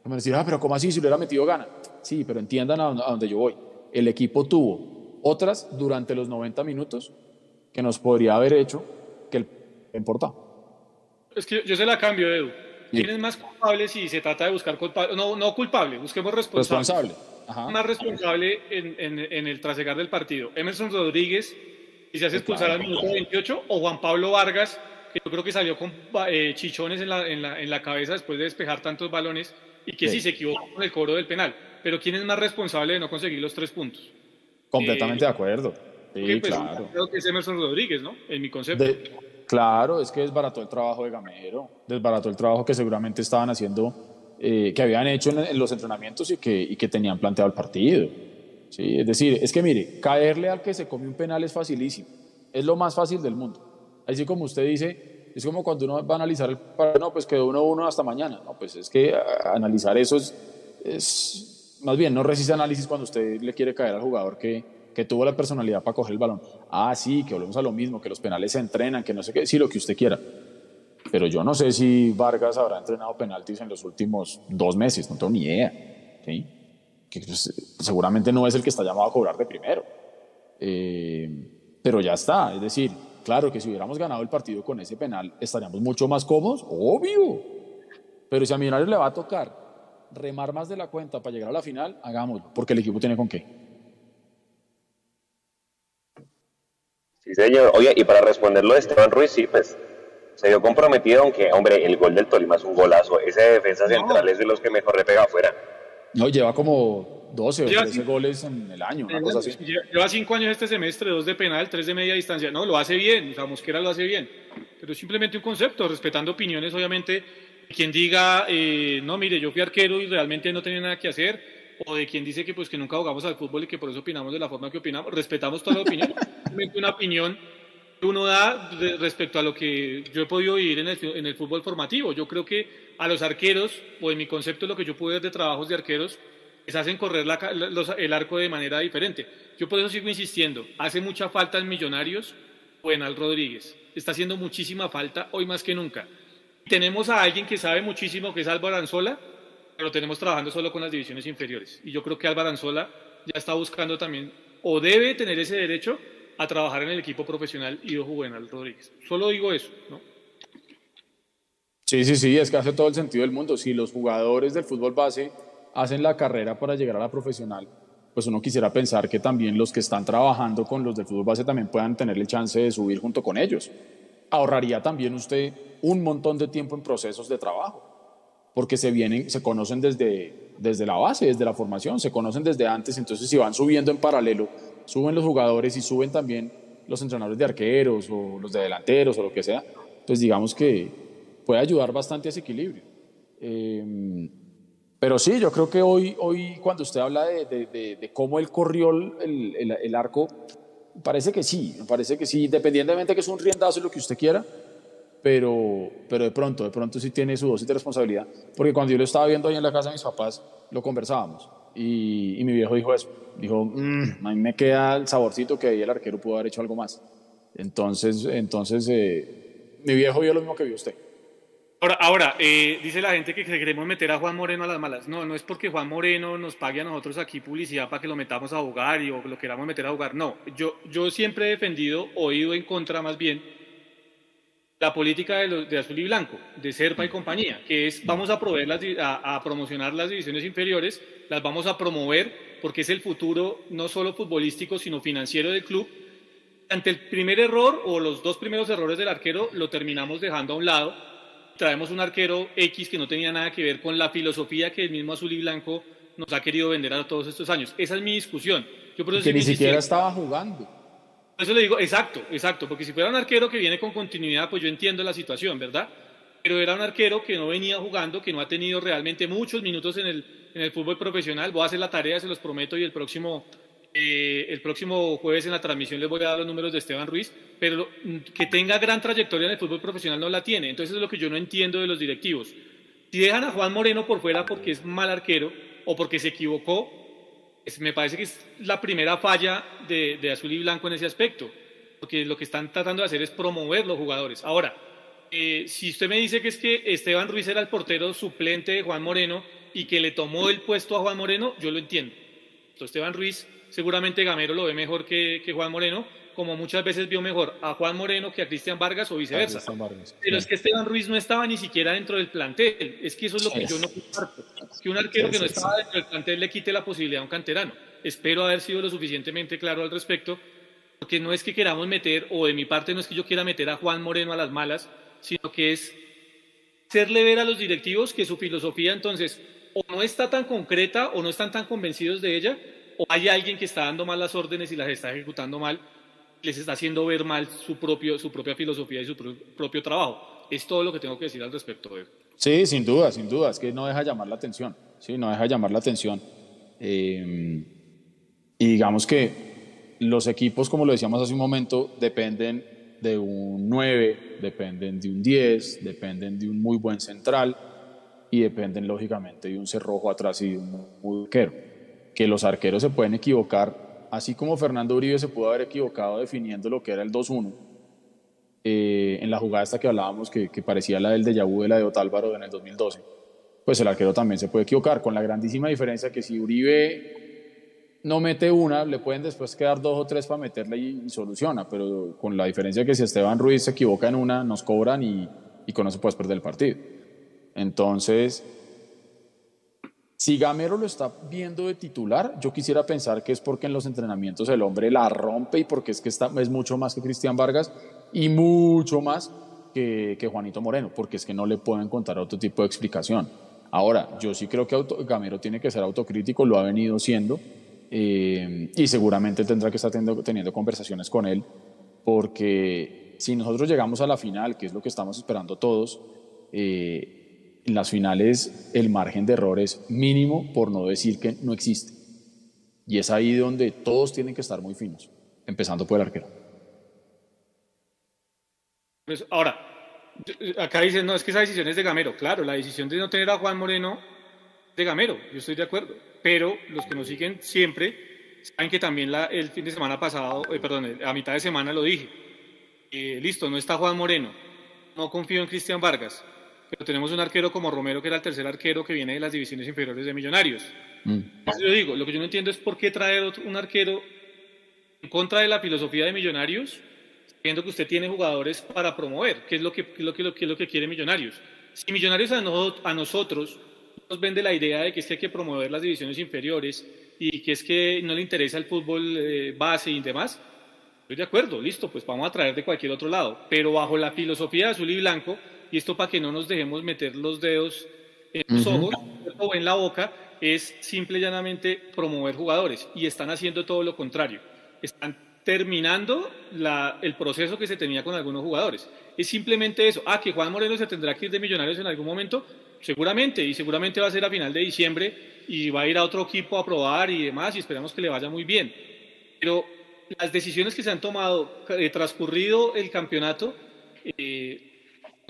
Speaker 4: Me decir, ah, pero ¿cómo así? Si lo hubiera metido gana. Sí, pero entiendan a dónde yo voy. El equipo tuvo otras durante los 90 minutos que nos podría haber hecho que el importa.
Speaker 1: Es que yo se la cambio, Edu. ¿Quién es más culpable si se trata de buscar culpable? No, no culpable, busquemos responsable.
Speaker 4: Responsable.
Speaker 1: Más responsable en, en, en el trasegar del partido. Emerson Rodríguez, y se hace expulsar al minuto 28, o Juan Pablo Vargas, que yo creo que salió con eh, chichones en la, en, la, en la, cabeza después de despejar tantos balones y que sí. sí, se equivocó con el cobro del penal. Pero ¿quién es más responsable de no conseguir los tres puntos?
Speaker 4: Completamente eh, de acuerdo. Sí,
Speaker 1: pues,
Speaker 4: claro.
Speaker 1: Creo que es Emerson Rodríguez, ¿no? En mi concepto.
Speaker 4: De, claro, es que desbarató el trabajo de Gamero, desbarató el trabajo que seguramente estaban haciendo, eh, que habían hecho en, los entrenamientos y que, tenían planteado el partido. ¿sí? Es decir, es que mire, caerle al que se come un penal es facilísimo, es lo más fácil del mundo. Así como usted dice, es como cuando uno va a analizar el partido, no, pues quedó uno uno hasta mañana, no, pues es que analizar eso es, es, más bien, no resiste análisis cuando usted le quiere caer al jugador que, tuvo la personalidad para coger el balón. Ah, sí, que volvemos a lo mismo, que los penales se entrenan, que no sé qué, sí, lo que usted quiera. Pero yo no sé si Vargas habrá entrenado penaltis en los últimos dos meses, no tengo ni idea. ¿sí? pues, seguramente no es el que está llamado a cobrar de primero. Eh, pero ya está, es decir, claro que si hubiéramos ganado el partido con ese penal estaríamos mucho más cómodos, obvio. Pero si a Millonarios le va a tocar remar más de la cuenta para llegar a la final, hagámoslo, porque el equipo tiene con qué.
Speaker 5: Sí, señor. Oye, y para responderlo de Esteban Ruiz, sí, pues se vio comprometido, aunque, hombre, el gol del Tolima es un golazo. Ese defensa central no. es de los que mejor le pega afuera.
Speaker 4: No, lleva como 12 o 13 goles en el año, una cosa así.
Speaker 1: Lleva 5 años este semestre, 2 de penal, 3 de media distancia. No, lo hace bien, o sea, Mosquera lo hace bien. Pero es simplemente un concepto, respetando opiniones, obviamente. Quien diga, eh, no, mire, yo fui arquero y realmente no tenía nada que hacer, o de quien dice que pues que nunca jugamos al fútbol y que por eso opinamos de la forma que opinamos, respetamos toda la opinión. una opinión que uno da respecto a lo que yo he podido vivir en el, en el fútbol formativo. Yo creo que a los arqueros, o en mi concepto lo que yo pude ver de trabajos de arqueros, les hacen correr la, los, el arco de manera diferente. Yo por eso sigo insistiendo, hace mucha falta en Millonarios Buenal Rodríguez. Está haciendo muchísima falta hoy más que nunca. Tenemos a alguien que sabe muchísimo, que es Álvaro Anzola, pero tenemos trabajando solo con las divisiones inferiores. Y yo creo que Álvaro Anzola ya está buscando también, o debe tener ese derecho, a trabajar en el equipo profesional Ido Juvenal Rodríguez. Solo digo eso, ¿no?
Speaker 4: Sí, sí, sí, es que hace todo el sentido del mundo. Si los jugadores del fútbol base hacen la carrera para llegar a la profesional, pues uno quisiera pensar que también los que están trabajando con los del fútbol base también puedan tener el chance de subir junto con ellos. Ahorraría también usted un montón de tiempo en procesos de trabajo, porque se vienen, se conocen desde, desde la base, desde la formación, se conocen desde antes, entonces si van subiendo en paralelo, suben los jugadores y suben también los entrenadores de arqueros o los de delanteros o lo que sea, pues digamos que puede ayudar bastante a ese equilibrio. Eh, pero sí, yo creo que hoy, hoy cuando usted habla de, de, de, de cómo él corrió el, el, el, arco, parece que sí, parece que sí, independientemente que es un riendazo lo que usted quiera, pero, pero de pronto, de pronto sí tiene su dosis de responsabilidad, porque cuando yo lo estaba viendo ahí en la casa de mis papás, lo conversábamos, y, y mi viejo dijo eso, dijo, mmm, a mí me queda el saborcito que ahí el arquero pudo haber hecho algo más. Entonces, entonces eh, mi viejo vio lo mismo que vio usted.
Speaker 1: Ahora, ahora eh, dice la gente que queremos meter a Juan Moreno a las malas. No, no es porque Juan Moreno nos pague a nosotros aquí publicidad para que lo metamos a jugar y o lo queramos meter a jugar. No, yo, yo siempre he defendido o ido en contra más bien la política de, azul y blanco, de Serpa y compañía, que es vamos a, proveer a, promocionar las divisiones inferiores, las vamos a promover porque es el futuro no solo futbolístico, sino financiero del club. Ante el primer error o los dos primeros errores del arquero, lo terminamos dejando a un lado. Traemos un arquero X que no tenía nada que ver con la filosofía que el mismo azul y blanco nos ha querido vender a todos estos años. Esa es mi discusión.
Speaker 4: Yo que ni siquiera estaba jugando.
Speaker 1: Eso le digo, exacto, exacto, porque si fuera un arquero que viene con continuidad, pues yo entiendo la situación, ¿verdad? Pero era un arquero que no venía jugando, que no ha tenido realmente muchos minutos en el, en el fútbol profesional. Voy a hacer la tarea, se los prometo, y el próximo, eh, el próximo jueves en la transmisión les voy a dar los números de Esteban Ruiz, pero que tenga gran trayectoria en el fútbol profesional no la tiene. Entonces es lo que yo no entiendo de los directivos. Si dejan a Juan Moreno por fuera porque es mal arquero o porque se equivocó, me parece que es la primera falla de, de, Azul y Blanco en ese aspecto, porque lo que están tratando de hacer es promover los jugadores. Ahora, eh, si usted me dice que es que Esteban Ruiz era el portero suplente de Juan Moreno y que le tomó el puesto a Juan Moreno, yo lo entiendo. Entonces, Esteban Ruiz, seguramente Gamero lo ve mejor que, que Juan Moreno, como muchas veces vio mejor a Juan Moreno que a Cristian Vargas o viceversa. Pero es que Esteban Ruiz no estaba ni siquiera dentro del plantel. Es que eso es lo que yo no comparto. Que un arquero que no estaba dentro del plantel le quite la posibilidad a un canterano. Espero haber sido lo suficientemente claro al respecto, porque no es que queramos meter, o de mi parte no es que yo quiera meter a Juan Moreno a las malas, sino que es hacerle ver a los directivos que su filosofía entonces o no está tan concreta o no están tan convencidos de ella, o hay alguien que está dando mal las órdenes y las está ejecutando mal les está haciendo ver mal su, propio, su propia filosofía y su propio trabajo. Es todo lo que tengo que decir al respecto de
Speaker 4: Sí, sin duda, sin duda. Es que no deja llamar la atención. Sí, no deja llamar la atención. Eh, y digamos que los equipos, como lo decíamos hace un momento, dependen de un 9, dependen de un 10, dependen de un muy buen central y dependen lógicamente de un cerrojo atrás y de un muy arquero. Que los arqueros se pueden equivocar así como Fernando Uribe se pudo haber equivocado definiendo lo que era el 2-1, eh, en la jugada esta que hablábamos, que, parecía la del de vu de la de Otálvaro en el 2012, pues el arquero también se puede equivocar, con la grandísima diferencia que si Uribe no mete una, le pueden después quedar dos o tres para meterla y, soluciona, pero con la diferencia que si Esteban Ruiz se equivoca en una, nos cobran y, y con eso puedes perder el partido. Entonces, si Gamero lo está viendo de titular, yo quisiera pensar que es porque en los entrenamientos el hombre la rompe y porque es que está, es mucho más que Cristian Vargas y mucho más que, Juanito Moreno, porque es que no le puedo encontrar otro tipo de explicación. Ahora, yo sí creo que Gamero tiene que ser autocrítico, lo ha venido siendo eh, y seguramente tendrá que estar teniendo, conversaciones con él, porque si nosotros llegamos a la final, que es lo que estamos esperando todos, eh, en las finales el margen de error es mínimo, por no decir que no existe. Y es ahí donde todos tienen que estar muy finos, empezando por el arquero.
Speaker 1: Pues ahora, acá dicen, no, es que esa decisión es de Gamero. Claro, la decisión de no tener a Juan Moreno de Gamero, yo estoy de acuerdo. Pero los que nos siguen siempre saben que también la, el fin de semana pasado, eh, perdón, a mitad de semana lo dije. Eh, listo, no está Juan Moreno, no confío en Cristian Vargas pero tenemos un arquero como Romero, que era el tercer arquero que viene de las divisiones inferiores de Millonarios. Mm. Yo digo, lo que yo no entiendo es por qué traer un arquero en contra de la filosofía de Millonarios, viendo que usted tiene jugadores para promover, ¿Qué es lo que, lo que, lo que, lo que quiere Millonarios. Si Millonarios a, nosotros nos vende la idea de que es que hay que promover las divisiones inferiores y que es que no le interesa el fútbol eh, base y demás, estoy de acuerdo, listo, pues vamos a traer de cualquier otro lado, pero bajo la filosofía de azul y blanco, y esto para que no nos dejemos meter los dedos en los ojos o en la boca, es simple y llanamente promover jugadores y están haciendo todo lo contrario. Están terminando el proceso que se tenía con algunos jugadores. Es simplemente eso. Ah, que Juan Moreno se tendrá que ir de Millonarios en algún momento, seguramente, y seguramente va a ser a final de diciembre y va a ir a otro equipo a probar y demás, y esperamos que le vaya muy bien. Pero las decisiones que se han tomado eh, transcurrido el campeonato eh,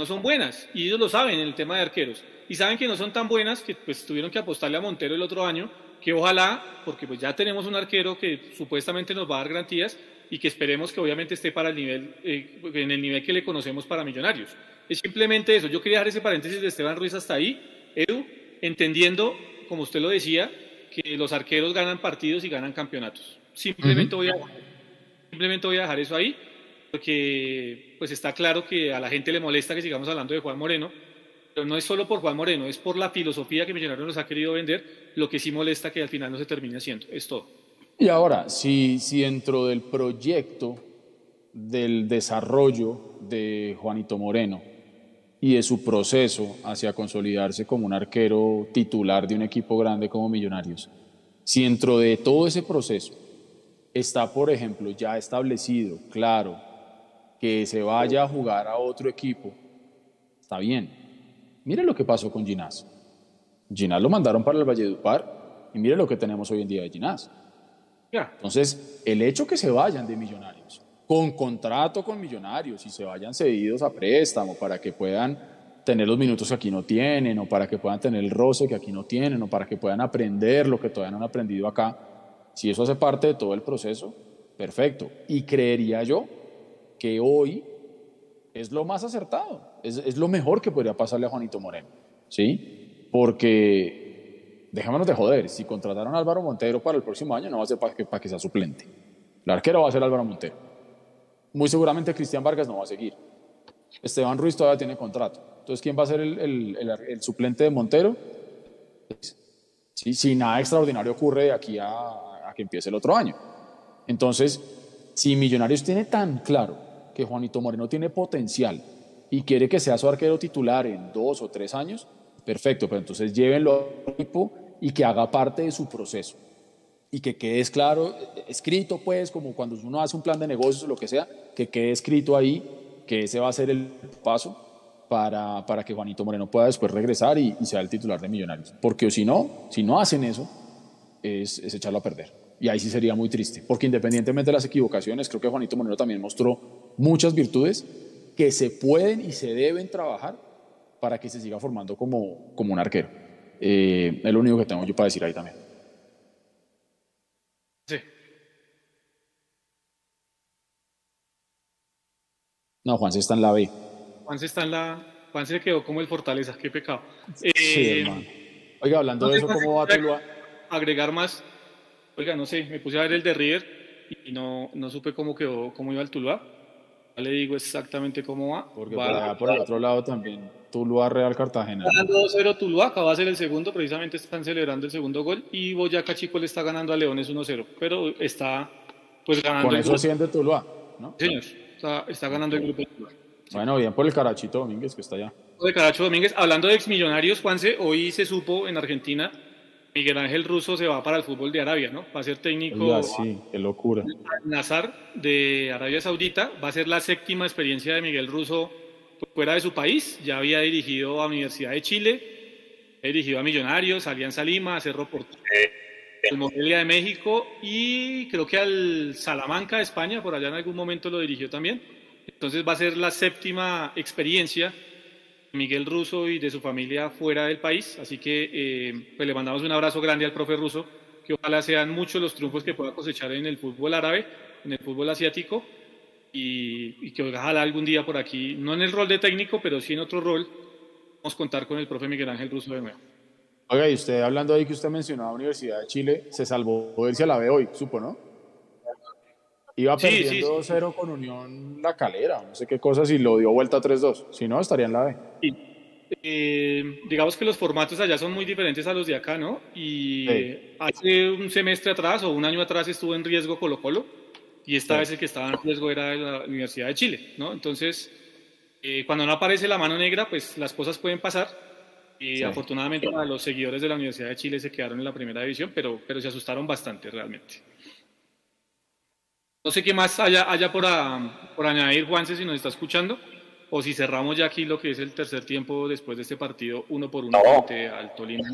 Speaker 1: no son buenas y ellos lo saben en el tema de arqueros y saben que no son tan buenas que pues tuvieron que apostarle a Montero el otro año que ojalá porque pues ya tenemos un arquero que supuestamente nos va a dar garantías y que esperemos que obviamente esté para el nivel eh, en el nivel que le conocemos para Millonarios. Es simplemente eso. Yo quería dejar ese paréntesis de Esteban Ruiz hasta ahí. Edu entendiendo como usted lo decía que los arqueros ganan partidos y ganan campeonatos. Simplemente voy a simplemente voy a dejar eso ahí porque pues está claro que a la gente le molesta que sigamos hablando de Juan Moreno, pero no es solo por Juan Moreno, es por la filosofía que Millonarios nos ha querido vender, lo que sí molesta que al final no se termine haciendo, es todo.
Speaker 4: Y ahora, si, si dentro del proyecto del desarrollo de Juanito Moreno y de su proceso hacia consolidarse como un arquero titular de un equipo grande como Millonarios, si dentro de todo ese proceso está, por ejemplo, ya establecido, claro, que se vaya a jugar a otro equipo, está bien. Mire lo que pasó con Ginás. Ginás lo mandaron para el Valledupar y mire lo que tenemos hoy en día de Ginás. Entonces, el hecho que se vayan de Millonarios, con contrato con Millonarios y se vayan cedidos a préstamo para que puedan tener los minutos que aquí no tienen, o para que puedan tener el roce que aquí no tienen, o para que puedan aprender lo que todavía no han aprendido acá, si eso hace parte de todo el proceso, perfecto. Y creería yo que hoy es lo más acertado, es, es lo mejor que podría pasarle a Juanito Moreno, ¿sí? Porque, déjamenos de joder, si contrataron a Álvaro Montero para el próximo año, no va a ser para que, para que sea suplente. El arquero va a ser Álvaro Montero. Muy seguramente Cristian Vargas no va a seguir. Esteban Ruiz todavía tiene contrato. Entonces, ¿quién va a ser el, el, el, suplente de Montero? Sí, si nada extraordinario ocurre de aquí a, que empiece el otro año. Entonces, si Millonarios tiene tan claro Juanito Moreno tiene potencial y quiere que sea su arquero titular en dos o tres años, perfecto, pero entonces llévenlo al equipo y que haga parte de su proceso. Y que quede claro, escrito pues, como cuando uno hace un plan de negocios o lo que sea, que quede escrito ahí que ese va a ser el paso para, para que Juanito Moreno pueda después regresar y, sea el titular de Millonarios. Porque si no, si no hacen eso, es, es echarlo a perder. Y ahí sí sería muy triste, porque independientemente de las equivocaciones, creo que Juanito Moreno también mostró muchas virtudes que se pueden y se deben trabajar para que se siga formando como, como un arquero. Eh, es lo único que tengo yo para decir ahí también. Sí. No, Juan se está en la B.
Speaker 1: Juan se está en la. Juan se quedó como el Fortaleza, qué pecado.
Speaker 4: Sí, eh, hermano. Oiga, hablando de eso, ¿cómo va Tuluá?
Speaker 1: Agregar más oiga, no sé, me puse a ver el de River y no, no supe cómo quedó, cómo iba el Tuluá. Le digo exactamente cómo va.
Speaker 4: Porque va, por, el otro lado también, Tuluá Real Cartagena.
Speaker 1: Ganando 2-0 Tuluá, acaba de ser el segundo, precisamente están celebrando el segundo gol y Boyacá Chico le está ganando a Leones 1-0, pero está pues ganando.
Speaker 4: Con eso siente Tuluá, ¿no?
Speaker 1: señor, está, está ganando el grupo
Speaker 4: Tuluá. Bueno, bien por el Carachito Domínguez que está allá.
Speaker 1: De Caracho Domínguez, hablando de exmillonarios, Juanse, hoy se supo en Argentina Miguel Ángel Russo se va para el fútbol de Arabia, ¿no? Va a ser técnico.
Speaker 4: sí, qué locura.
Speaker 1: Nazar de Arabia Saudita. Va a ser la séptima experiencia de Miguel Russo fuera de su país. Ya había dirigido a Universidad de Chile, ha dirigido a Millonarios, Alianza Lima, a Cerro Porteño, al Morelia de México y creo que al Salamanca de España, por allá en algún momento lo dirigió también. Entonces va a ser la séptima experiencia Miguel Russo y de su familia fuera del país. Así que eh, pues le mandamos un abrazo grande al profe Russo, que ojalá sean muchos los triunfos que pueda cosechar en el fútbol árabe, en el fútbol asiático, y, que ojalá algún día por aquí, no en el rol de técnico, pero sí en otro rol, vamos a contar con el profe Miguel Ángel Russo de nuevo.
Speaker 4: Oiga, y usted hablando ahí que usted mencionaba Universidad de Chile, se salvó de a la B hoy, supo, ¿no? Iba perdiendo 2-0 con Unión La Calera, no sé qué cosas, y lo dio vuelta 3-2. Si no, estaría en la B.
Speaker 1: Eh, digamos que los formatos allá son muy diferentes a los de acá, ¿no? Y hace un semestre atrás o un año atrás estuvo en riesgo Colo Colo, y esta vez el que estaba en riesgo era la Universidad de Chile, ¿no? Entonces, eh, cuando no aparece la mano negra, pues las cosas pueden pasar. Y afortunadamente para los seguidores de la Universidad de Chile se quedaron en la primera división, pero, pero se asustaron bastante realmente. No sé qué más haya, haya por, por añadir, Juanse, si nos está escuchando, o si cerramos ya aquí lo que es el tercer tiempo después de este partido, uno por uno frente al Tolima.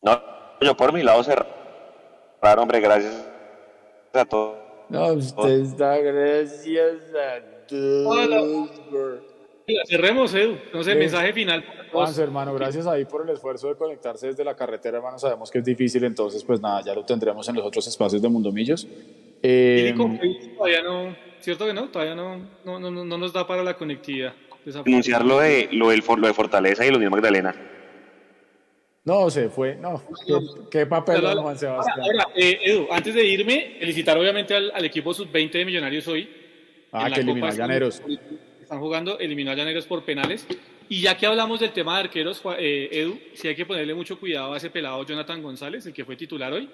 Speaker 5: No, yo por mi lado cerrar, hombre, gracias a todos.
Speaker 4: No, usted está gracias a todos.
Speaker 1: Cerremos, Edu. No sé, mensaje final.
Speaker 4: Juanse, hermano, gracias ahí por el esfuerzo de conectarse desde la carretera, hermano. Sabemos que es difícil, entonces, pues nada, ya lo tendremos en los otros espacios de Mundo Millos.
Speaker 1: Eh, todavía no, ¿cierto que no? Todavía no, no, no, no nos da para la conectividad.
Speaker 5: Denunciar lo de, lo, del, lo de Fortaleza y lo de Magdalena.
Speaker 4: No, se fue. No, qué, papel, Juan Sebastián.
Speaker 1: Ahora, eh, Edu, antes de irme, felicitar obviamente al, equipo sub-20 de Millonarios hoy.
Speaker 4: Ah, que eliminó a Llaneros.
Speaker 1: Están jugando, eliminó a Llaneros por penales. Y ya que hablamos del tema de arqueros, eh, Edu, sí hay que ponerle mucho cuidado a ese pelado Jonathan González, el que fue titular hoy.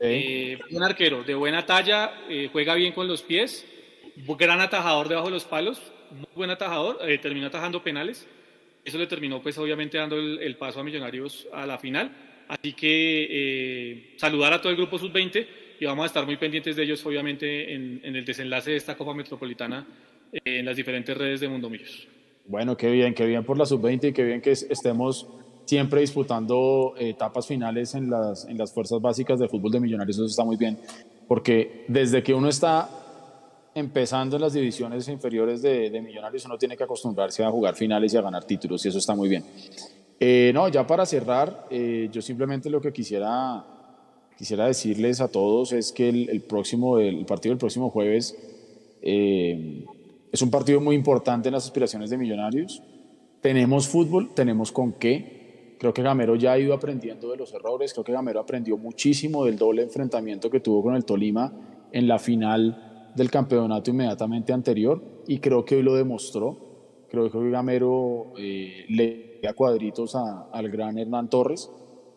Speaker 1: Eh, un arquero de buena talla, juega bien con los pies, gran atajador debajo de los palos, muy buen atajador, terminó atajando penales eso le terminó pues obviamente dando el, paso a Millonarios a la final. Así que eh, saludar a todo el grupo sub-20 y vamos a estar muy pendientes de ellos obviamente en, el desenlace de esta Copa Metropolitana eh, en las diferentes redes de Mundo Millos.
Speaker 4: Bueno, qué bien, qué bien por la sub-20 y qué bien que estemos siempre disputando eh, etapas finales en las, en las fuerzas básicas de fútbol de Millonarios. Eso está muy bien, porque desde que uno está empezando en las divisiones inferiores de, Millonarios, uno tiene que acostumbrarse a jugar finales y a ganar títulos, y eso está muy bien. Eh, no, ya para cerrar, eh, yo simplemente lo que quisiera, quisiera decirles a todos es que el, próximo, el partido del próximo jueves eh, es un partido muy importante en las aspiraciones de Millonarios. Tenemos fútbol, tenemos con qué. Creo que Gamero ya ha ido aprendiendo de los errores, creo que Gamero aprendió muchísimo del doble enfrentamiento que tuvo con el Tolima en la final del campeonato inmediatamente anterior y creo que hoy lo demostró. Creo que hoy Gamero eh, le da cuadritos al gran Hernán Torres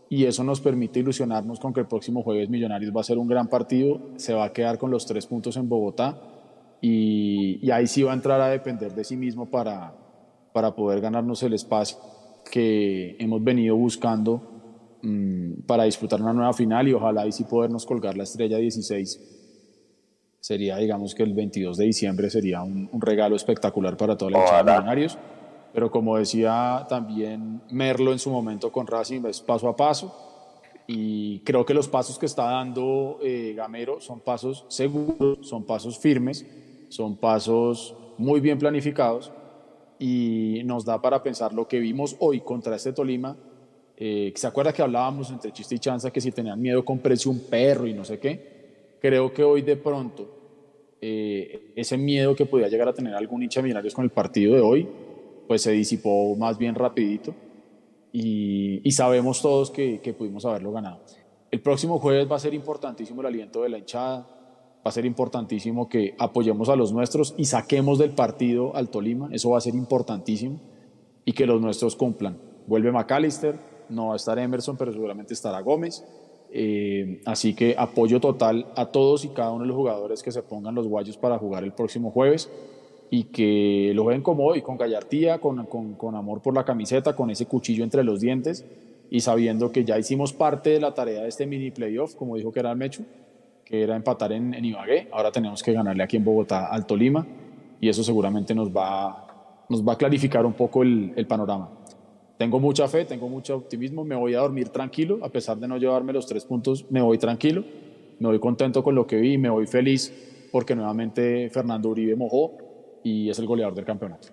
Speaker 4: y eso nos permite ilusionarnos con que el próximo jueves Millonarios va a ser un gran partido, se va a quedar con los tres puntos en Bogotá y, ahí sí va a entrar a depender de sí mismo para, para poder ganarnos el espacio que hemos venido buscando mm, para disputar una nueva final y ojalá ahí sí podernos colgar la estrella 16 sería, digamos que el 22 de diciembre sería un, regalo espectacular para toda la hinchada de Millonarios. Pero como decía también Merlo en su momento con Racing, es paso a paso. Y creo que los pasos que está dando eh, Gamero son pasos seguros, son pasos firmes, son pasos muy bien planificados y nos da para pensar lo que vimos hoy contra este Tolima. Eh, ¿Se acuerda que hablábamos entre chiste y chanza que si tenían miedo comprese un perro y no sé qué? Creo que hoy de pronto eh, ese miedo que podía llegar a tener algún hincha Millonarios con el partido de hoy, pues se disipó más bien rapidito y, sabemos todos que, pudimos haberlo ganado. El próximo jueves va a ser importantísimo el aliento de la hinchada, va a ser importantísimo que apoyemos a los nuestros y saquemos del partido al Tolima, eso va a ser importantísimo y que los nuestros cumplan. Vuelve McAllister, no va a estar Emerson, pero seguramente estará Gómez eh, así que apoyo total a todos y cada uno de los jugadores que se pongan los guayos para jugar el próximo jueves y que lo ven como hoy, con gallardía, con, con, amor por la camiseta, con ese cuchillo entre los dientes y sabiendo que ya hicimos parte de la tarea de este mini playoff, como dijo que era el Mechu, que era empatar en, en Ibagué. Ahora tenemos que ganarle aquí en Bogotá al Tolima y eso seguramente nos va, nos va a clarificar un poco el, el panorama tengo mucha fe, tengo mucho optimismo, me voy a dormir tranquilo, a pesar de no llevarme los tres puntos, me voy tranquilo, me voy contento con lo que vi, me voy feliz porque nuevamente Fernando Uribe mojó y es el goleador del campeonato.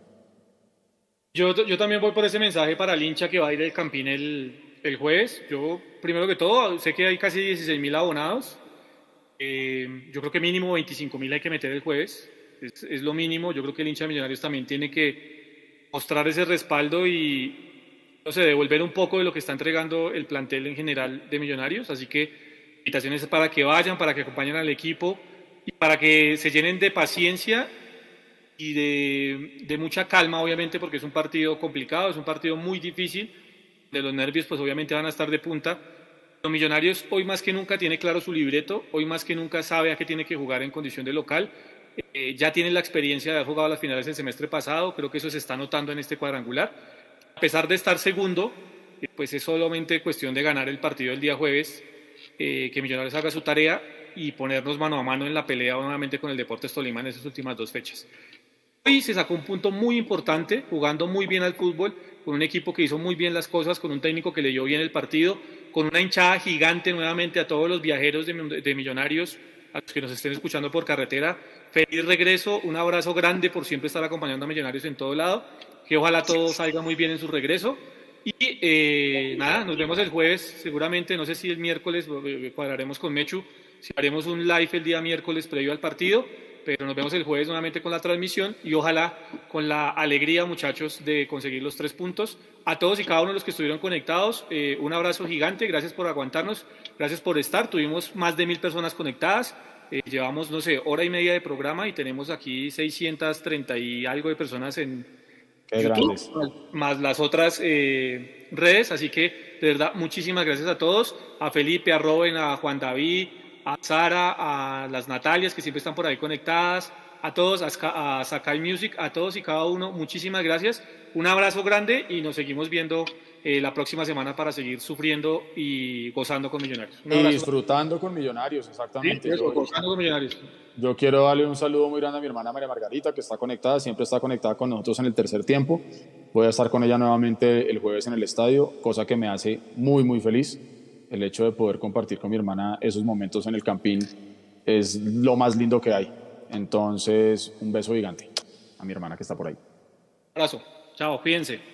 Speaker 1: Yo, yo también voy por ese mensaje para el hincha que va a ir al Campín el, el jueves. Yo, primero que todo, sé que hay casi 16 mil abonados. Eh, yo creo que mínimo 25 mil hay que meter el jueves. Es, es, lo mínimo. Yo creo que el hincha de Millonarios también tiene que mostrar ese respaldo y, sé, devolver un poco de lo que está entregando el plantel en general de Millonarios. Así que invitaciones para que vayan, para que acompañen al equipo y para que se llenen de paciencia y de, de, mucha calma, obviamente, porque es un partido complicado, es un partido muy difícil. De los nervios, pues obviamente van a estar de punta. Millonarios hoy más que nunca tiene claro su libreto, hoy más que nunca sabe a qué tiene que jugar en condición de local. Eh, ya tiene la experiencia de haber jugado las finales del semestre pasado, creo que eso se está notando en este cuadrangular a pesar de estar segundo, eh, pues es solamente cuestión de ganar el partido el día jueves, eh, que Millonarios haga su tarea y ponernos mano a mano en la pelea nuevamente con el Deportes Tolima en esas últimas dos fechas. Hoy se sacó un punto muy importante, jugando muy bien al fútbol, con un equipo que hizo muy bien las cosas, con un técnico que leyó bien el partido, con una hinchada gigante nuevamente a todos los viajeros de, Millonarios, a los que nos estén escuchando por carretera. Feliz regreso, un abrazo grande por siempre estar acompañando a Millonarios en todo lado que ojalá todo salga muy bien en su regreso. Y eh, nada, nos vemos el jueves, seguramente, no sé si el miércoles eh, cuadraremos con Mechu, si haremos un live el día miércoles previo al partido. Pero nos vemos el jueves nuevamente con la transmisión y ojalá con la alegría, muchachos, de conseguir los tres puntos. A todos y cada uno de los que estuvieron conectados, eh, un abrazo gigante, gracias por aguantarnos, gracias por estar. Tuvimos más de mil personas conectadas, eh, llevamos, no sé, hora y media de programa y tenemos aquí 630 y algo de personas en YouTube, más las otras eh, redes, así que de verdad, muchísimas gracias a todos, a Felipe, a Robin, a Juan David, a Sara, a las Natalias que siempre están por ahí conectadas, a todos, a, Sakai Music, a todos y cada uno, muchísimas gracias. Un abrazo grande y nos seguimos viendo eh, la próxima semana para seguir sufriendo y gozando con Millonarios.
Speaker 4: Y disfrutando con Millonarios, exactamente.
Speaker 1: Sí, gozando con Millonarios.
Speaker 4: Yo quiero darle un saludo muy grande a mi hermana María Margarita, que está conectada, siempre está conectada con nosotros en el tercer tiempo. Voy a estar con ella nuevamente el jueves en el estadio, cosa que me hace muy, muy feliz el hecho de poder compartir con mi hermana esos momentos en el campín es lo más lindo que hay. Entonces, un beso gigante a mi hermana que está por ahí.
Speaker 1: Abrazo. Chao, fíjense.